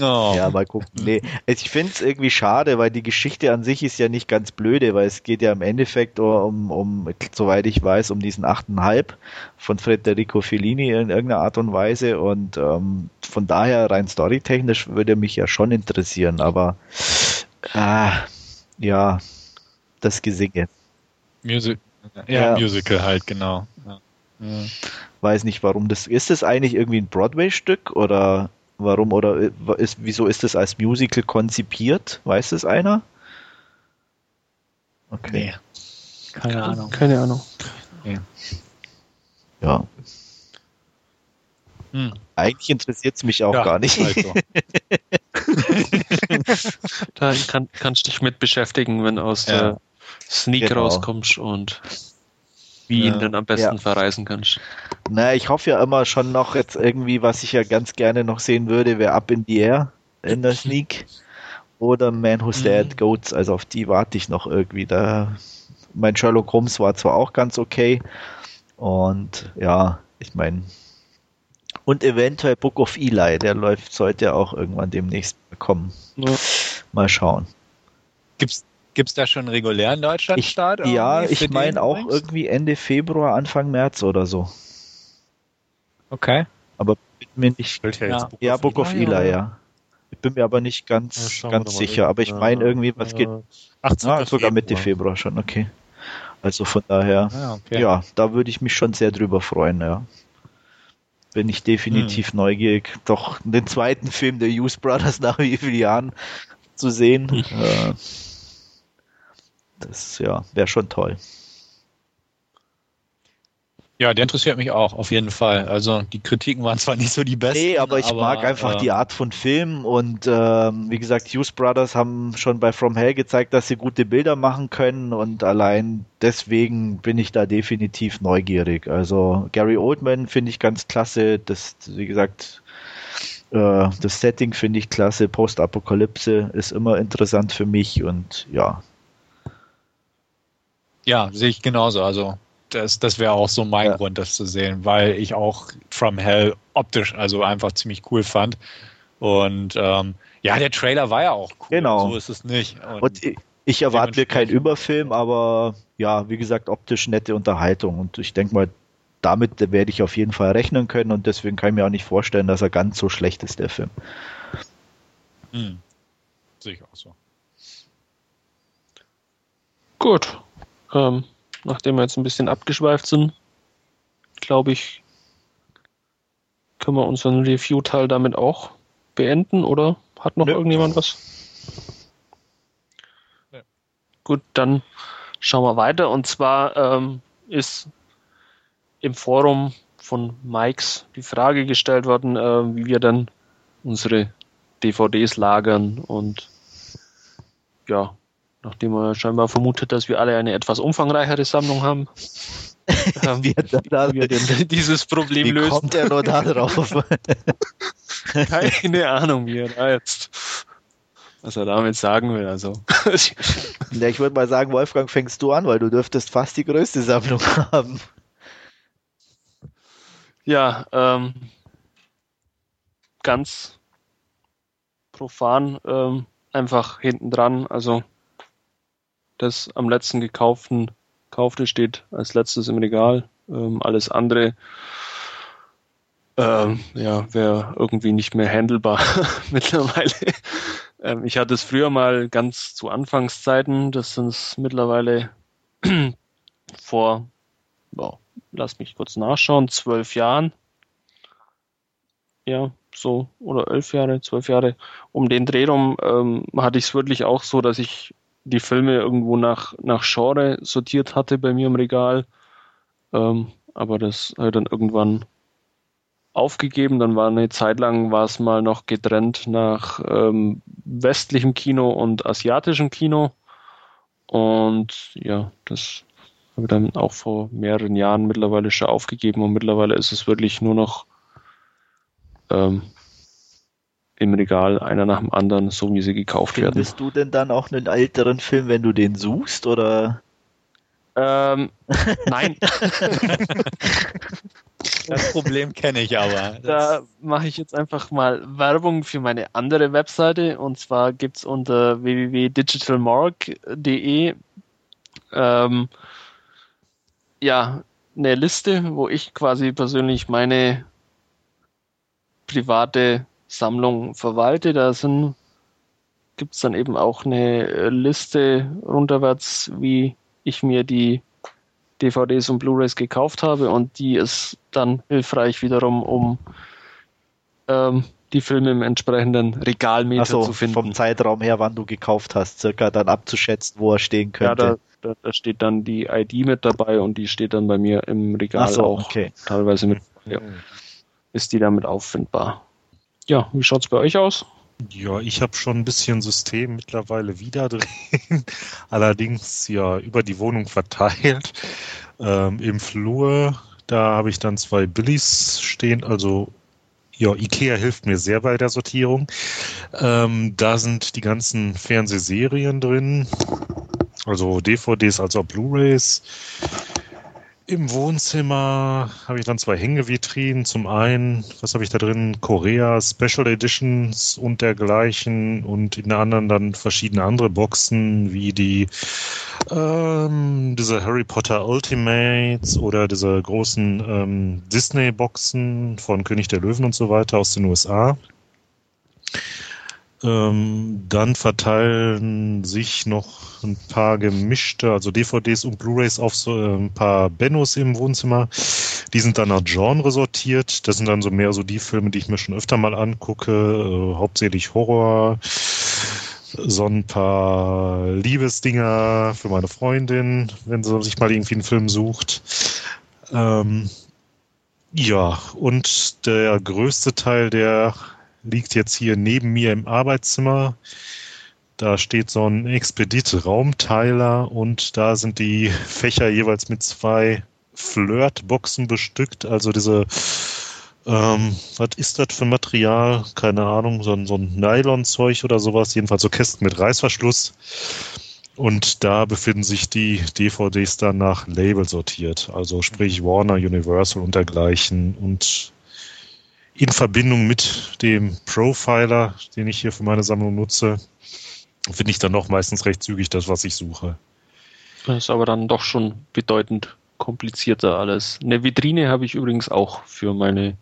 Oh. Ja, mal gucken. Nee, also ich finde es irgendwie schade, weil die Geschichte an sich ist ja nicht ganz blöde, weil es geht ja im Endeffekt um, um soweit ich weiß, um diesen 8,5 von Federico Fellini in irgendeiner Art und Weise und ähm, von daher rein storytechnisch würde mich ja schon interessieren, aber äh, ja, das Gesinge. Music, ja, ja, Musical halt, genau. Ja. Weiß nicht, warum das. Ist das eigentlich irgendwie ein Broadway-Stück oder warum oder ist, wieso ist das als Musical konzipiert? Weiß das einer? Okay. Nee. Keine Ahnung. Keine Ahnung. Ja. ja. Hm. Eigentlich interessiert es mich auch ja, gar nicht. Also. da kann, kannst du dich mit beschäftigen, wenn aus ja. der Sneak genau. rauskommst und wie ihn dann am besten ja. verreisen kannst. Naja, ich hoffe ja immer schon noch jetzt irgendwie, was ich ja ganz gerne noch sehen würde, wäre Up in the Air in der Sneak oder Man Who Stared mhm. Goats. Also auf die warte ich noch irgendwie. Da mein Sherlock Holmes war zwar auch ganz okay und ja, ich meine und eventuell Book of Eli, der läuft sollte auch irgendwann demnächst kommen. Ja. Mal schauen. Gibt's Gibt es da schon einen regulären Deutschlandstart? Ja, ich meine auch übrigens? irgendwie Ende Februar, Anfang März oder so. Okay. Aber bin mir nicht. Ja, Book ja, Book of Eli, ja. ja. Ich bin mir aber nicht ganz, ja, ganz sicher. Aber ich meine irgendwie, was geht. 18. Ah, sogar Mitte Februar schon, okay. Also von daher, ah, okay. ja, da würde ich mich schon sehr drüber freuen, ja. Bin ich definitiv hm. neugierig, doch den zweiten Film der Hughes Brothers nach wie vielen Jahren zu sehen. Äh, das ja, wäre schon toll. Ja, der interessiert mich auch, auf jeden Fall. Also die Kritiken waren zwar nicht so die besten. Nee, aber ich aber, mag einfach äh, die Art von Film und ähm, wie gesagt, Hughes Brothers haben schon bei From Hell gezeigt, dass sie gute Bilder machen können und allein deswegen bin ich da definitiv neugierig. Also Gary Oldman finde ich ganz klasse, das, wie gesagt, äh, das Setting finde ich klasse, Postapokalypse ist immer interessant für mich und ja, ja, sehe ich genauso. Also das, das wäre auch so mein ja. Grund, das zu sehen, weil ich auch From Hell optisch also einfach ziemlich cool fand. Und ähm, ja, der Trailer war ja auch cool. Genau. So ist es nicht. Und, Und ich erwarte mir keinen Überfilm, aber ja, wie gesagt, optisch nette Unterhaltung. Und ich denke mal, damit werde ich auf jeden Fall rechnen können und deswegen kann ich mir auch nicht vorstellen, dass er ganz so schlecht ist, der Film. Hm. Sehe ich auch so. Gut, ähm, nachdem wir jetzt ein bisschen abgeschweift sind, glaube ich, können wir unseren Review-Teil damit auch beenden, oder hat noch ja. irgendjemand was? Ja. Gut, dann schauen wir weiter. Und zwar ähm, ist im Forum von Mikes die Frage gestellt worden, äh, wie wir dann unsere DVDs lagern und ja, nachdem er scheinbar vermutet, dass wir alle eine etwas umfangreichere Sammlung haben. ähm, wie, da, wir denn dieses Problem wie lösen. kommt er nur da drauf? Keine Ahnung, wie er da jetzt was er damit sagen will. Also. ja, ich würde mal sagen, Wolfgang, fängst du an, weil du dürftest fast die größte Sammlung haben. Ja, ähm, ganz profan ähm, einfach hinten dran. Also das am letzten gekauften kaufte steht als letztes im Regal. Ähm, alles andere ähm, ja, wäre irgendwie nicht mehr handelbar mittlerweile. Ähm, ich hatte es früher mal ganz zu Anfangszeiten, das sind es mittlerweile vor, wow, lass mich kurz nachschauen, zwölf Jahren. Ja, so, oder elf Jahre, zwölf Jahre. Um den Dreh rum ähm, hatte ich es wirklich auch so, dass ich die Filme irgendwo nach, nach Genre sortiert hatte bei mir im Regal. Ähm, aber das habe ich dann irgendwann aufgegeben. Dann war eine Zeit lang war es mal noch getrennt nach ähm, westlichem Kino und asiatischem Kino. Und ja, das habe ich dann auch vor mehreren Jahren mittlerweile schon aufgegeben und mittlerweile ist es wirklich nur noch ähm, im Regal einer nach dem anderen, so wie sie gekauft werden. Findest du denn dann auch einen älteren Film, wenn du den suchst, oder? Ähm, nein. Das Problem kenne ich aber. Da mache ich jetzt einfach mal Werbung für meine andere Webseite und zwar gibt es unter www.digitalmark.de ähm, ja eine Liste, wo ich quasi persönlich meine private Sammlung verwalte. Da sind gibt es dann eben auch eine Liste runterwärts, wie ich mir die DVDs und Blu-rays gekauft habe und die ist dann hilfreich wiederum, um ähm, die Filme im entsprechenden Regalmeter Also zu finden. vom Zeitraum her, wann du gekauft hast, circa dann abzuschätzen, wo er stehen ja, könnte. da, da, da steht dann die ID mit dabei und die steht dann bei mir im Regal so, auch okay. teilweise mit. Ja, ist die damit auffindbar. Ja, wie schaut's bei euch aus? Ja, ich habe schon ein bisschen System mittlerweile wieder drin, allerdings ja über die Wohnung verteilt. Ähm, Im Flur, da habe ich dann zwei Billies stehen, also ja, Ikea hilft mir sehr bei der Sortierung. Ähm, da sind die ganzen Fernsehserien drin, also DVDs als auch Blu-rays. Im Wohnzimmer habe ich dann zwei Hängevitrinen. Zum einen, was habe ich da drin? Korea Special Editions und dergleichen. Und in der anderen dann verschiedene andere Boxen, wie die ähm, diese Harry Potter Ultimates oder diese großen ähm, Disney-Boxen von König der Löwen und so weiter aus den USA. Ähm, dann verteilen sich noch ein paar gemischte, also DVDs und Blu-rays auf so äh, ein paar Bennos im Wohnzimmer. Die sind dann nach Genre sortiert. Das sind dann so mehr so die Filme, die ich mir schon öfter mal angucke, äh, hauptsächlich Horror. So ein paar Liebesdinger für meine Freundin, wenn sie sich mal irgendwie einen Film sucht. Ähm, ja, und der größte Teil der liegt jetzt hier neben mir im Arbeitszimmer. Da steht so ein Expedit-Raumteiler und da sind die Fächer jeweils mit zwei Flirt-Boxen bestückt. Also diese, ähm, was ist das für Material? Keine Ahnung, so ein, so ein Nylon-Zeug oder sowas. Jedenfalls so Kästen mit Reißverschluss. Und da befinden sich die DVDs dann nach Label sortiert. Also sprich Warner, Universal und dergleichen. Und in Verbindung mit dem Profiler, den ich hier für meine Sammlung nutze, finde ich dann doch meistens recht zügig das, was ich suche. Das ist aber dann doch schon bedeutend komplizierter alles. Eine Vitrine habe ich übrigens auch für meine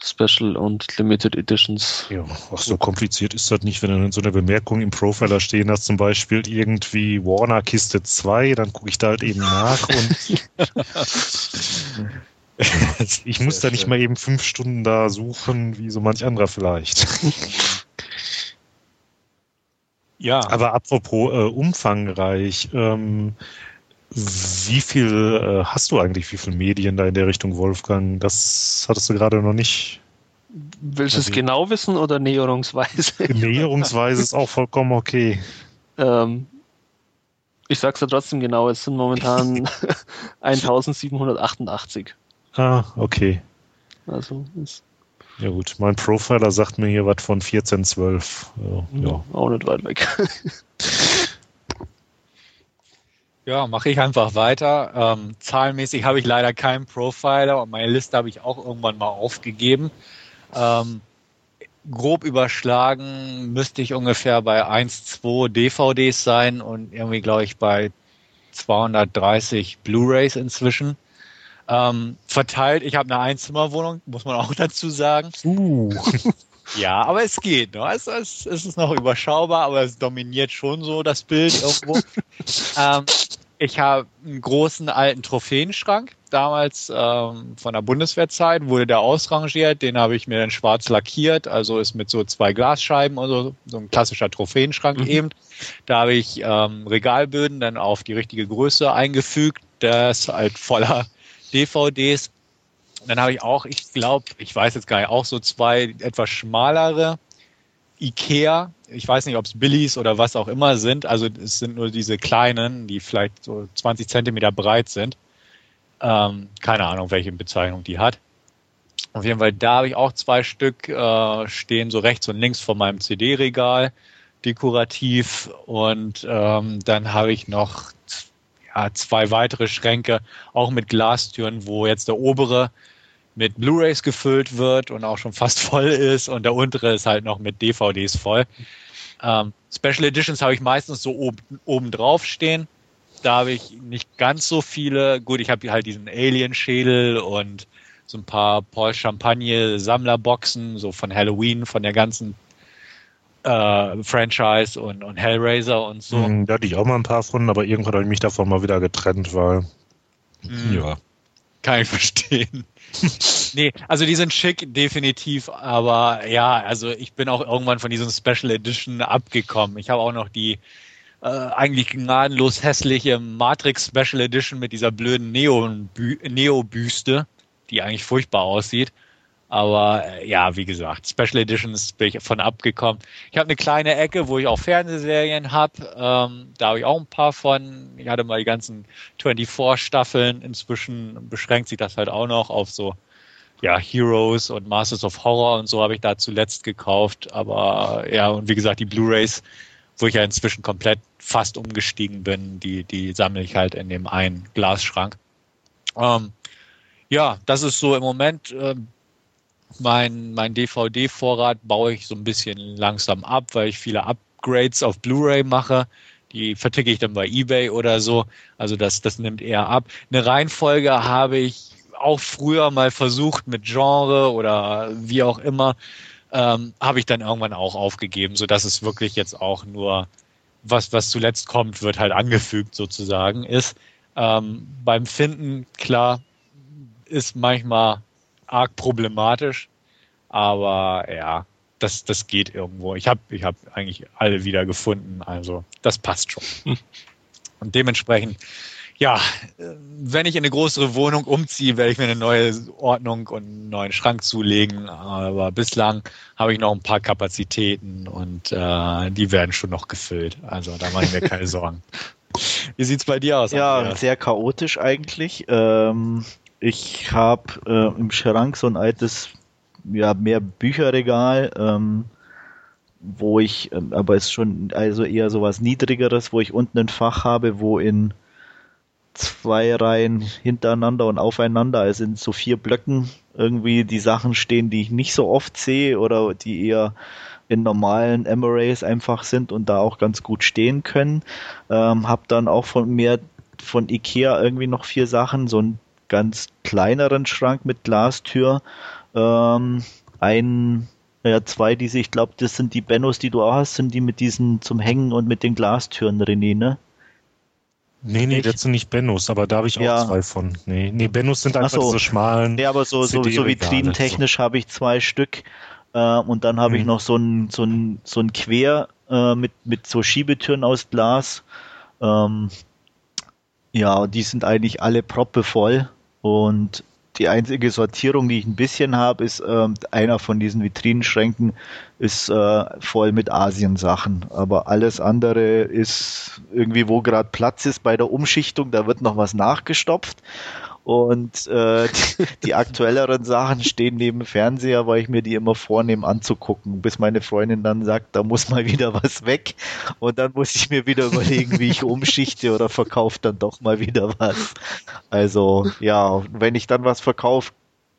Special und Limited Editions. Ja, auch so kompliziert ist das nicht, wenn du in so einer Bemerkung im Profiler stehen hast, zum Beispiel irgendwie Warner Kiste 2, dann gucke ich da halt eben nach und ich muss da nicht mal eben fünf Stunden da suchen, wie so manch anderer vielleicht. Ja. Aber apropos äh, umfangreich, ähm, wie viel äh, hast du eigentlich, wie viele Medien da in der Richtung, Wolfgang? Das hattest du gerade noch nicht. Willst du es genau wissen oder näherungsweise? Näherungsweise ist auch vollkommen okay. ähm, ich sag's ja trotzdem genau, es sind momentan 1788. Ah, okay. Also ist Ja gut, mein Profiler sagt mir hier was von 1412. Ja, ja. auch nicht weit weg. Ja, mache ich einfach weiter. Ähm, zahlenmäßig habe ich leider keinen Profiler und meine Liste habe ich auch irgendwann mal aufgegeben. Ähm, grob überschlagen müsste ich ungefähr bei 1, 2 DVDs sein und irgendwie, glaube ich, bei 230 Blu-rays inzwischen. Ähm, verteilt, ich habe eine Einzimmerwohnung, muss man auch dazu sagen. Uh. Ja, aber es geht noch. Es, es, es ist noch überschaubar, aber es dominiert schon so das Bild irgendwo. ähm, ich habe einen großen alten Trophäenschrank, damals ähm, von der Bundeswehrzeit, wurde der ausrangiert, den habe ich mir dann schwarz lackiert, also ist mit so zwei Glasscheiben und so, so ein klassischer Trophäenschrank mhm. eben. Da habe ich ähm, Regalböden dann auf die richtige Größe eingefügt, der ist halt voller DVDs. Dann habe ich auch, ich glaube, ich weiß jetzt gar nicht, auch so zwei etwas schmalere Ikea, ich weiß nicht, ob es Billies oder was auch immer sind, also es sind nur diese kleinen, die vielleicht so 20 Zentimeter breit sind. Ähm, keine Ahnung, welche Bezeichnung die hat. Auf jeden Fall, da habe ich auch zwei Stück äh, stehen, so rechts und links von meinem CD-Regal, dekorativ. Und ähm, dann habe ich noch zwei weitere Schränke, auch mit Glastüren, wo jetzt der obere mit Blu-rays gefüllt wird und auch schon fast voll ist und der untere ist halt noch mit DVDs voll. Ähm, Special Editions habe ich meistens so oben, oben drauf stehen. Da habe ich nicht ganz so viele. Gut, ich habe halt diesen Alien-Schädel und so ein paar Paul Champagne Sammlerboxen, so von Halloween, von der ganzen äh, Franchise und, und Hellraiser und so. Hm, da hatte ich auch mal ein paar von, aber irgendwann habe ich mich davon mal wieder getrennt, weil mm. ja. Kann ich verstehen. nee, also die sind schick, definitiv, aber ja, also ich bin auch irgendwann von diesem Special Edition abgekommen. Ich habe auch noch die äh, eigentlich gnadenlos hässliche Matrix Special Edition mit dieser blöden Neo-Büste, die eigentlich furchtbar aussieht. Aber äh, ja, wie gesagt, Special Editions bin ich von abgekommen. Ich habe eine kleine Ecke, wo ich auch Fernsehserien habe. Ähm, da habe ich auch ein paar von. Ich hatte mal die ganzen 24-Staffeln. Inzwischen beschränkt sich das halt auch noch auf so ja, Heroes und Masters of Horror und so habe ich da zuletzt gekauft. Aber ja, und wie gesagt, die Blu-Rays, wo ich ja inzwischen komplett fast umgestiegen bin, die, die sammle ich halt in dem einen Glasschrank. Ähm, ja, das ist so im Moment. Äh, mein, mein DVD-Vorrat baue ich so ein bisschen langsam ab, weil ich viele Upgrades auf Blu-ray mache. Die verticke ich dann bei eBay oder so. Also das, das nimmt eher ab. Eine Reihenfolge habe ich auch früher mal versucht mit Genre oder wie auch immer. Ähm, habe ich dann irgendwann auch aufgegeben, so dass es wirklich jetzt auch nur was, was zuletzt kommt, wird halt angefügt sozusagen ist. Ähm, beim Finden, klar, ist manchmal arg problematisch. Aber ja, das, das geht irgendwo. Ich habe ich hab eigentlich alle wieder gefunden. Also das passt schon. Hm. Und dementsprechend, ja, wenn ich in eine größere Wohnung umziehe, werde ich mir eine neue Ordnung und einen neuen Schrank zulegen. Aber bislang habe ich noch ein paar Kapazitäten und äh, die werden schon noch gefüllt. Also da mache ich mir keine Sorgen. Wie sieht's bei dir aus? Ja, Andreas? sehr chaotisch eigentlich. Ähm, ich habe äh, im Schrank so ein altes, ja, mehr Bücherregal, ähm, wo ich, äh, aber es ist schon also eher so was Niedrigeres, wo ich unten ein Fach habe, wo in zwei Reihen hintereinander und aufeinander, also in so vier Blöcken irgendwie die Sachen stehen, die ich nicht so oft sehe oder die eher in normalen M-Arrays einfach sind und da auch ganz gut stehen können. Ähm, hab dann auch von mir von Ikea irgendwie noch vier Sachen, so ein ganz kleineren Schrank mit Glastür. Ähm, ein, ja, zwei diese, ich glaube, das sind die Bennos, die du auch hast, sind die mit diesen zum Hängen und mit den Glastüren, René, ne? Nee, nee, das sind nicht Bennos, aber da habe ich auch ja. zwei von. Nee, nee, Bennos sind einfach so. so schmalen. Nee, aber so, so, so vitrinentechnisch so. habe ich zwei Stück. Äh, und dann habe hm. ich mhm. noch so ein, so ein, so ein Quer äh, mit, mit so Schiebetüren aus Glas. Ähm, ja, die sind eigentlich alle proppevoll. Und die einzige Sortierung, die ich ein bisschen habe, ist äh, einer von diesen Vitrinenschränken ist äh, voll mit Asiensachen. Aber alles andere ist irgendwie, wo gerade Platz ist bei der Umschichtung, da wird noch was nachgestopft. Und äh, die, die aktuelleren Sachen stehen neben Fernseher, weil ich mir die immer vornehme anzugucken, bis meine Freundin dann sagt, da muss mal wieder was weg. Und dann muss ich mir wieder überlegen, wie ich umschichte oder verkaufe dann doch mal wieder was. Also ja, wenn ich dann was verkaufe,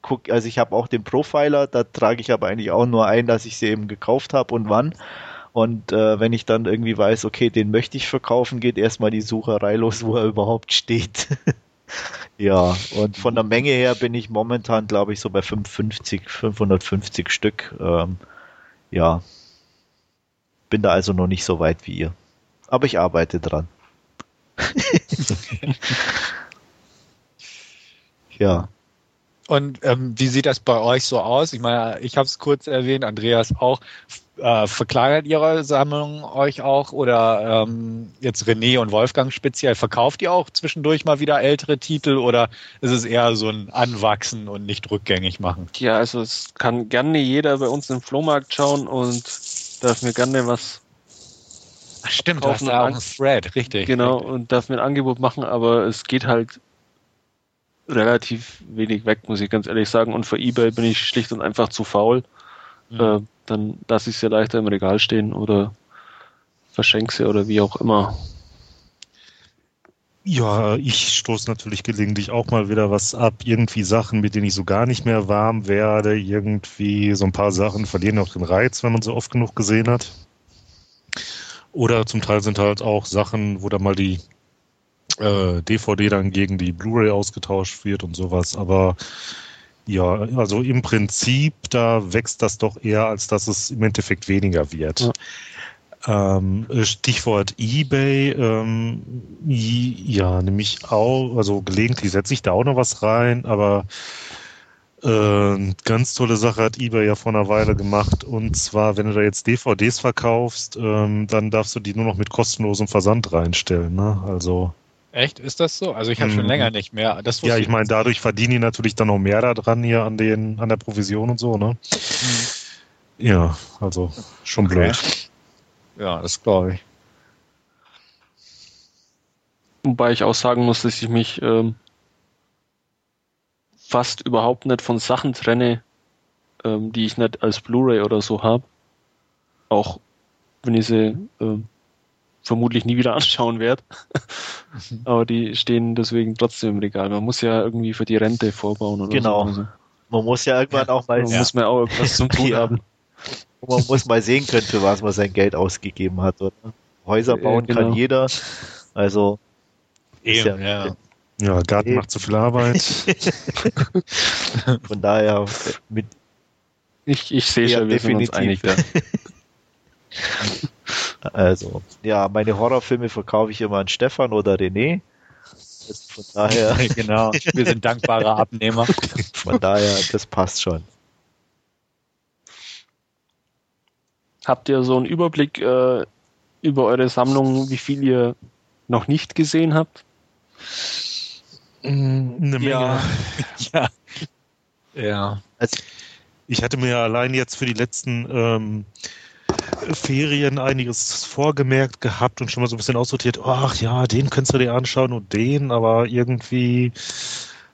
guck, also ich habe auch den Profiler, da trage ich aber eigentlich auch nur ein, dass ich sie eben gekauft habe und wann. Und äh, wenn ich dann irgendwie weiß, okay, den möchte ich verkaufen, geht erstmal die Sucherei los, wo er überhaupt steht. Ja, und von der Menge her bin ich momentan, glaube ich, so bei 550, 550 Stück. Ähm, ja, bin da also noch nicht so weit wie ihr. Aber ich arbeite dran. ja. Und ähm, wie sieht das bei euch so aus? Ich meine, ich habe es kurz erwähnt, Andreas auch. Äh, verklagert Ihre Sammlung euch auch oder ähm, jetzt René und Wolfgang speziell, verkauft ihr auch zwischendurch mal wieder ältere Titel oder ist es eher so ein Anwachsen und nicht rückgängig machen? Ja, also es kann gerne jeder bei uns im Flohmarkt schauen und darf mir gerne was Ach, stimmt, du hast da auch einen Thread, richtig. genau richtig. und darf mir ein Angebot machen, aber es geht halt relativ wenig weg, muss ich ganz ehrlich sagen. Und für eBay bin ich schlicht und einfach zu faul. Mhm. Äh, dann lasse ich sie leichter im Regal stehen oder verschenke sie oder wie auch immer. Ja, ich stoße natürlich gelegentlich auch mal wieder was ab. Irgendwie Sachen, mit denen ich so gar nicht mehr warm werde. Irgendwie so ein paar Sachen verlieren auch den Reiz, wenn man so oft genug gesehen hat. Oder zum Teil sind halt auch Sachen, wo dann mal die äh, DVD dann gegen die Blu-ray ausgetauscht wird und sowas. Aber ja, also im Prinzip, da wächst das doch eher, als dass es im Endeffekt weniger wird. Ähm, Stichwort eBay, ähm, ja, nämlich auch, also gelegentlich setze ich da auch noch was rein, aber äh, ganz tolle Sache hat eBay ja vor einer Weile gemacht und zwar, wenn du da jetzt DVDs verkaufst, ähm, dann darfst du die nur noch mit kostenlosem Versand reinstellen, ne? Also Echt? Ist das so? Also ich habe Mhm. schon länger nicht mehr. Das ja, wusste ich meine, dadurch verdienen die natürlich dann noch mehr daran hier an den, an der Provision und so, ne? Ja, also schon Okay. blöd. Ja, das glaube ich. Wobei ich auch sagen muss, dass ich mich ähm, fast überhaupt nicht von Sachen trenne, ähm, die ich nicht als Blu-ray oder so habe. Auch wenn ich sie ähm, vermutlich nie wieder anschauen werde. Aber die stehen deswegen trotzdem im Regal. Man muss ja irgendwie für die Rente vorbauen oder Genau. so. Also, Man muss ja irgendwann auch mal, man muss man auch irgendwas zum Tun Ja. haben. man muss mal sehen können, für was man sein Geld ausgegeben hat. Oder? Häuser Ja, bauen genau. kann jeder. Also Eben, ja- ja. Ja, Garten macht zu viel Arbeit. von daher mit Ich, ich sehe Ja, schon, wir sind uns definitiv. einig da. Also, ja, meine Horrorfilme verkaufe ich immer an Stefan oder René. Von daher, genau. Wir sind dankbare Abnehmer. von daher, das passt schon. Habt ihr so einen Überblick äh, über eure Sammlung, wie viel ihr noch nicht gesehen habt? Mm, Eine Menge. Ja. ja. Ja. Ich hatte mir allein jetzt für die letzten ähm, Ferien einiges vorgemerkt gehabt und schon mal so ein bisschen aussortiert. Ach ja, den könntest du dir anschauen und den, aber irgendwie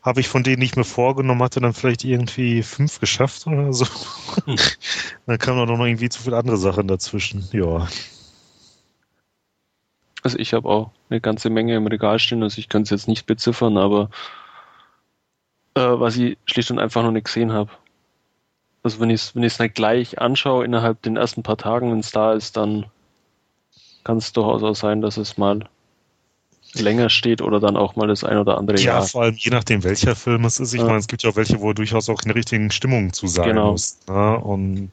habe ich von denen nicht mehr vorgenommen, hatte dann vielleicht irgendwie fünf geschafft oder so. dann kamen auch noch irgendwie zu viele andere Sachen dazwischen. Ja. Also ich habe auch eine ganze Menge im Regal stehen, also ich kann es jetzt nicht beziffern, aber äh, was ich schlicht und einfach noch nicht gesehen habe. Also wenn ich es wenn ich's nicht gleich anschaue innerhalb den ersten paar Tagen, wenn es da ist, dann kann es durchaus auch sein, dass es mal länger steht oder dann auch mal das ein oder andere Ja, Jahr. vor allem je nachdem, welcher Film es ist. Ich Ja. meine, es gibt ja auch welche, wo durchaus auch in der richtigen Stimmung zu sein Genau. muss. Ne? Und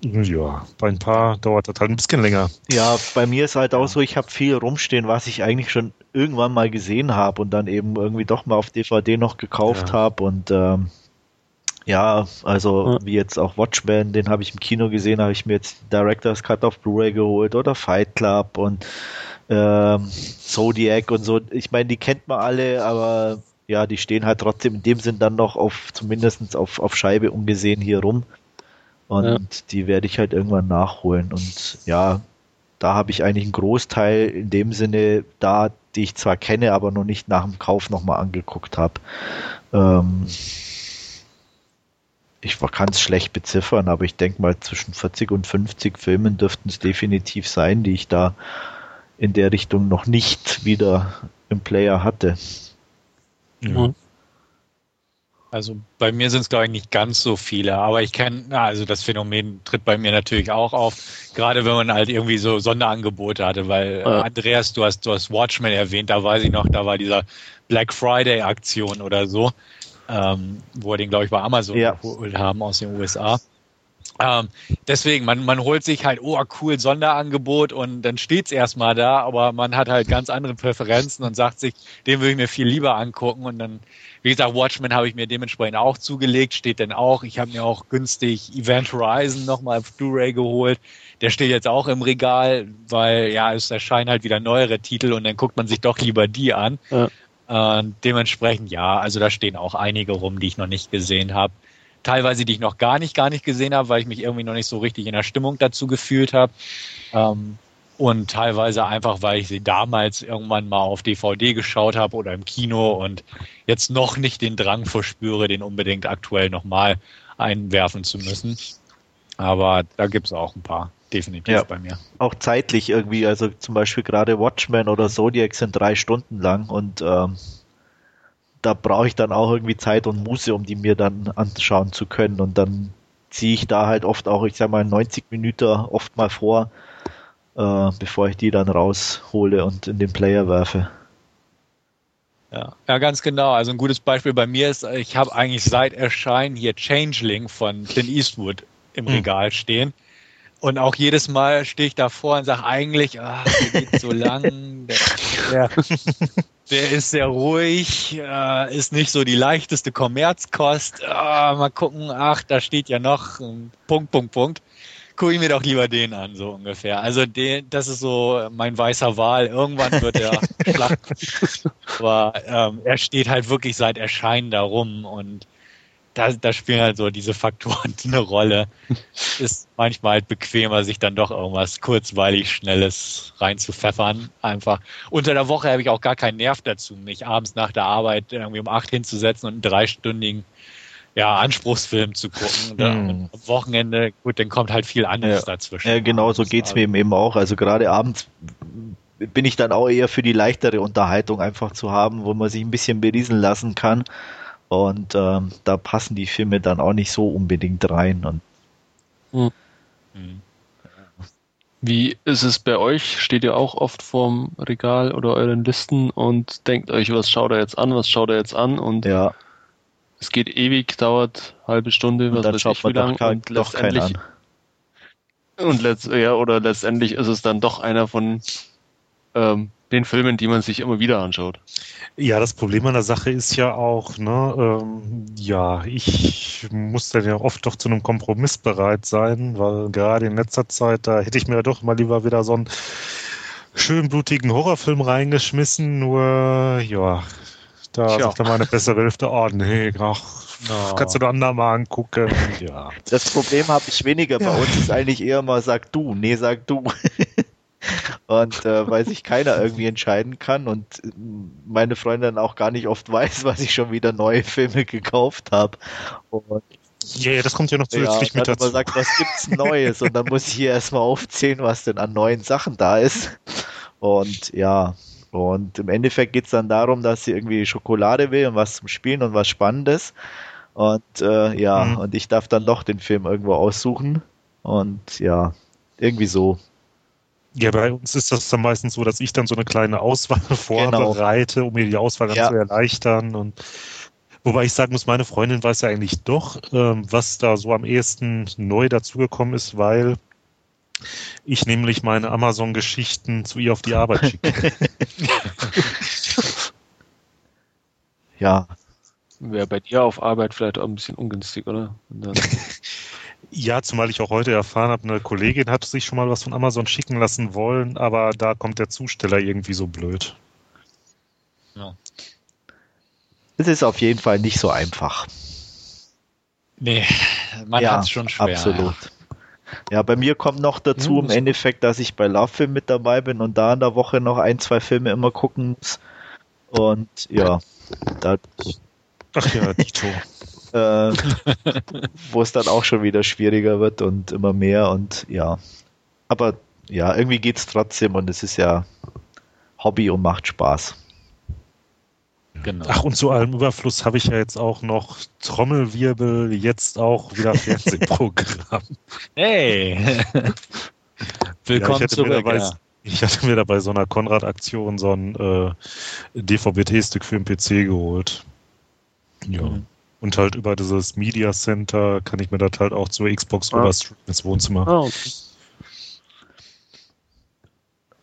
ja, bei ein paar dauert das halt ein bisschen länger. Ja, bei mir ist halt auch so, ich habe viel rumstehen, was ich eigentlich schon irgendwann mal gesehen habe und dann eben irgendwie doch mal auf DVD noch gekauft Ja. habe und ähm, ja, also Ja. wie jetzt auch Watchmen, den habe ich im Kino gesehen, habe ich mir jetzt Director's Cut auf Blu-ray geholt oder Fight Club und ähm, Zodiac und so. Ich meine, die kennt man alle, aber ja, die stehen halt trotzdem in dem Sinn dann noch auf, zumindest auf, auf Scheibe ungesehen hier rum. Und Ja. die werde ich halt irgendwann nachholen. Und ja, da habe ich eigentlich einen Großteil in dem Sinne da, die ich zwar kenne, aber noch nicht nach dem Kauf nochmal angeguckt habe. Ähm, ich kann es schlecht beziffern, aber ich denke mal zwischen 40 und 50 Filmen dürften es definitiv sein, die ich da in der Richtung noch nicht wieder im Player hatte. Mhm. Also bei mir sind es, glaube ich, nicht ganz so viele, aber ich kenne, also das Phänomen tritt bei mir natürlich auch auf, gerade wenn man halt irgendwie so Sonderangebote hatte, weil äh. Andreas, du hast, du hast Watchmen erwähnt, da weiß ich noch, da war dieser Black Friday Aktion oder so, ähm, wo wir den, glaube ich, bei Amazon Ja. geholt haben aus den USA. Ähm, deswegen, man, man holt sich halt, oh cool, Sonderangebot und dann steht's erstmal da, aber man hat halt ganz andere Präferenzen und sagt sich, den würde ich mir viel lieber angucken und dann, wie gesagt, Watchmen habe ich mir dementsprechend auch zugelegt, steht dann auch. Ich habe mir auch günstig Event Horizon nochmal auf Blu-ray geholt. Der steht jetzt auch im Regal, weil ja, es erscheinen halt wieder neuere Titel und dann guckt man sich doch lieber die an. Ja. Äh, dementsprechend ja, also da stehen auch einige rum, die ich noch nicht gesehen habe teilweise die ich noch gar nicht, gar nicht gesehen habe, weil ich mich irgendwie noch nicht so richtig in der Stimmung dazu gefühlt habe. Ähm, und teilweise einfach, weil ich sie damals irgendwann mal auf DVD geschaut habe oder im Kino und jetzt noch nicht den Drang verspüre, den unbedingt aktuell nochmal einwerfen zu müssen. Aber da gibt es auch ein paar, definitiv ja, bei mir. Auch zeitlich irgendwie, also zum Beispiel gerade Watchmen oder Zodiac sind drei Stunden lang und ähm, da brauche ich dann auch irgendwie Zeit und Muße, um die mir dann anschauen zu können. Und dann ziehe ich da halt oft auch, ich sag mal, 90 Minuten oft mal vor, äh, bevor ich die dann raushole und in den Player werfe. Ja. ja, ganz genau. Also ein gutes Beispiel bei mir ist, ich habe eigentlich seit Erscheinen hier Changeling von Clint Eastwood im hm. Regal stehen. Und auch jedes Mal stehe ich davor und sage eigentlich, ah, der geht so lang, der, der, der, ist sehr ruhig, äh, ist nicht so die leichteste Kommerzkost. Ah, mal gucken, ach, da steht ja noch Punkt, Punkt, Punkt. Gucke ich mir doch lieber den an, so ungefähr. Also den, das ist so mein weißer Wahl. Irgendwann wird er schlacht. Aber ähm, er steht halt wirklich seit Erscheinen da rum und da, da spielen halt so diese Faktoren eine Rolle. Ist manchmal halt bequemer, sich dann doch irgendwas kurzweilig Schnelles reinzupfeffern. Einfach. Unter der Woche habe ich auch gar keinen Nerv dazu, mich abends nach der Arbeit irgendwie um acht hinzusetzen und einen dreistündigen ja, Anspruchsfilm zu gucken. Hm. Am Wochenende, gut, dann kommt halt viel anderes ja. dazwischen. Ja, genau, so geht's mir eben auch. Also gerade abends bin ich dann auch eher für die leichtere Unterhaltung einfach zu haben, wo man sich ein bisschen beriesen lassen kann und ähm, da passen die Filme dann auch nicht so unbedingt rein. Und hm. Wie ist es bei euch? Steht ihr auch oft vorm Regal oder euren Listen und denkt euch, was schaut er jetzt an, was schaut er jetzt an? Und ja. es geht ewig, dauert halbe Stunde, was dann weiß schaut ich, man wie lang, doch, und doch keinen an. Und letzt, ja, oder letztendlich ist es dann doch einer von ähm, den Filmen, die man sich immer wieder anschaut. Ja, das Problem an der Sache ist ja auch, ne, ähm, ja, ich muss dann ja oft doch zu einem Kompromiss bereit sein, weil gerade in letzter Zeit, da hätte ich mir doch mal lieber wieder so einen schön blutigen Horrorfilm reingeschmissen, nur, ja, da Tja. sagt dann meine bessere Hälfte, oh nee, ach, No. Kannst du doch mal angucken. Ja. Das Problem habe ich weniger. Bei ja. uns ist eigentlich eher mal, sag du. Nee, sag du. und äh, weil sich keiner irgendwie entscheiden kann und meine Freundin auch gar nicht oft weiß, was ich schon wieder neue Filme gekauft habe. Ja, yeah, das kommt ja noch zusätzlich ja, mit dazu. Man sagt, was gibt's Neues? Und dann muss ich hier erstmal aufzählen, was denn an neuen Sachen da ist. Und ja, und im Endeffekt geht's dann darum, dass sie irgendwie Schokolade will und was zum Spielen und was Spannendes. Und äh, ja, mhm. und ich darf dann doch den Film irgendwo aussuchen. Und ja, irgendwie so. Ja, bei uns ist das dann meistens so, dass ich dann so eine kleine Auswahl vorbereite, genau. um mir die Auswahl dann ja. zu erleichtern. Und wobei ich sagen muss, meine Freundin weiß ja eigentlich doch, ähm, was da so am ehesten neu dazugekommen ist, weil ich nämlich meine Amazon-Geschichten zu ihr auf die Arbeit schicke. ja. Wäre bei dir auf Arbeit vielleicht auch ein bisschen ungünstig, oder? Ja, zumal ich auch heute erfahren habe, eine Kollegin hat sich schon mal was von Amazon schicken lassen wollen, aber da kommt der Zusteller irgendwie so blöd. Ja. Es ist auf jeden Fall nicht so einfach. Nee, man ja, hat es schon schwer. Absolut. Ja. ja, bei mir kommt noch dazu im Endeffekt, dass ich bei Love Film mit dabei bin und da in der Woche noch ein, zwei Filme immer gucken muss. Und ja, da. Ach ja, Dito äh, wo es dann auch schon wieder schwieriger wird und immer mehr und ja. Aber ja, irgendwie geht es trotzdem und es ist ja Hobby und macht Spaß. Genau. Ach, und zu allem Überfluss habe ich ja jetzt auch noch Trommelwirbel, jetzt auch wieder Fernsehprogramm. Hey! Willkommen ja, zurück. Dabei, ja. Ich hatte mir da bei so einer Konrad-Aktion so ein äh, DVB-T-Stick für den PC geholt. Ja. Mhm. Und halt über dieses Media Center kann ich mir das halt auch zur Xbox Ah. rüber streamen ins Wohnzimmer. Ah, okay.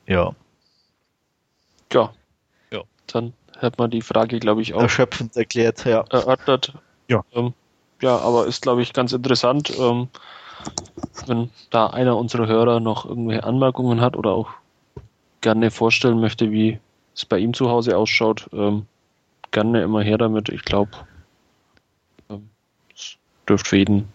Ja, Ja. Ja. Dann hat man die Frage, glaube ich, auch erschöpfend erklärt, ja. erörtert. Ja. Ähm, ja, aber ist, glaube ich, ganz interessant, ähm, wenn da einer unserer Hörer noch irgendwelche Anmerkungen hat oder auch gerne vorstellen möchte, wie es bei ihm zu Hause ausschaut, ähm, gerne immer her damit. Ich glaube, dürfte für jeden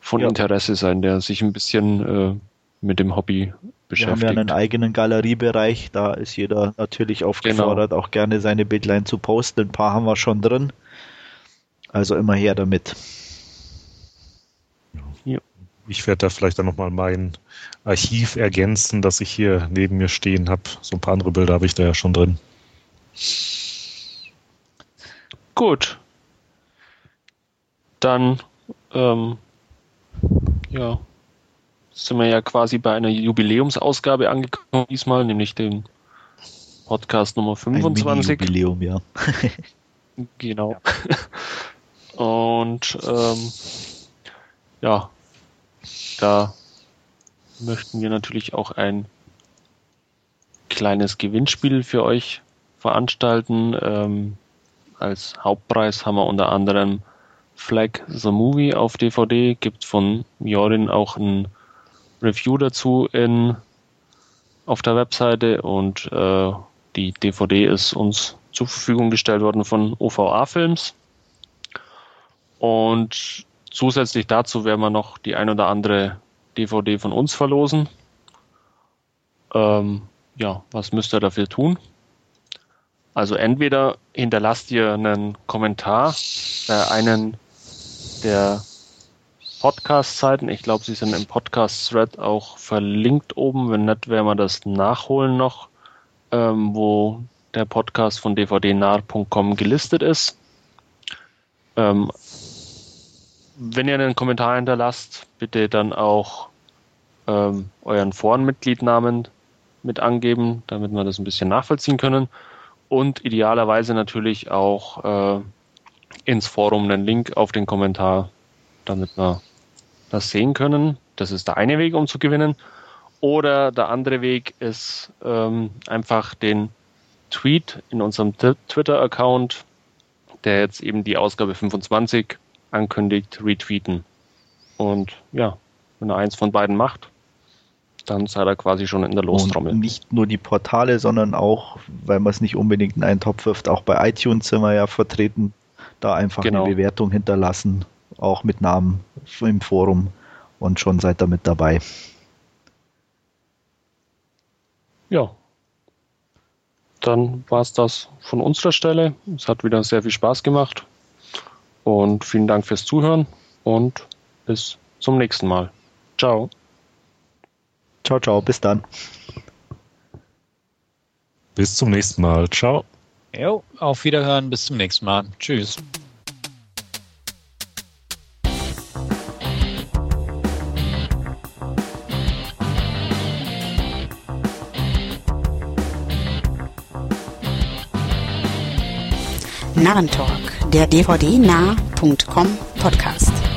von Ja. Interesse sein, der sich ein bisschen äh, mit dem Hobby Wir haben ja beschäftigt. einen eigenen Galeriebereich, da ist jeder natürlich aufgefordert, auch gerne seine Bildlein zu posten. Ein paar haben wir schon drin. Also immer her damit. Ich werde da vielleicht dann nochmal mein Archiv ergänzen, das ich hier neben mir stehen habe. So ein paar andere Bilder habe ich da ja schon drin. Gut. Dann, ähm, ja, sind wir ja quasi bei einer Jubiläumsausgabe angekommen diesmal, nämlich dem Podcast Nummer Ein 25. Mini-Jubiläum, ja. Genau. Und ähm, ja, da möchten wir natürlich auch ein kleines Gewinnspiel für euch veranstalten. Ähm, als Hauptpreis haben wir unter anderem Flag the Movie auf DVD. Gibt von Jorin auch ein Review dazu in, auf der Webseite und äh, die DVD ist uns zur Verfügung gestellt worden von OVA Films. Und zusätzlich dazu werden wir noch die ein oder andere DVD von uns verlosen. Ähm, ja, was müsst ihr dafür tun? Also entweder hinterlasst ihr einen Kommentar bei einen der Podcast-Seiten. Ich glaube, sie sind im Podcast-Thread auch verlinkt oben. Wenn nicht, werden wir das nachholen noch, ähm, wo der Podcast von dvdnar.com gelistet ist. Ähm, wenn ihr einen Kommentar hinterlasst, bitte dann auch ähm, euren Forenmitgliednamen mit angeben, damit wir das ein bisschen nachvollziehen können. Und idealerweise natürlich auch äh, ins Forum einen Link auf den Kommentar, damit wir das sehen können. Das ist der eine Weg, um zu gewinnen. Oder der andere Weg ist ähm, einfach den Tweet in unserem Twitter-Account, der jetzt eben die Ausgabe 25 ankündigt, retweeten. Und ja, wenn er eins von beiden macht, dann seid ihr quasi schon in der Lostrommel. Und nicht nur die Portale, sondern auch, weil man es nicht unbedingt in einen Topf wirft, auch bei iTunes sind wir ja vertreten, da einfach Genau. eine Bewertung hinterlassen, auch mit Namen im Forum und schon seid ihr mit dabei. Ja. Dann war es das von unserer Stelle. Es hat wieder sehr viel Spaß gemacht. Und vielen Dank fürs Zuhören und bis zum nächsten Mal. Ciao. Ciao, ciao, bis dann. Bis zum nächsten Mal. Ciao. Jo, auf Wiederhören, bis zum nächsten Mal. Tschüss. Narrentalk, der dvdnah.com Podcast.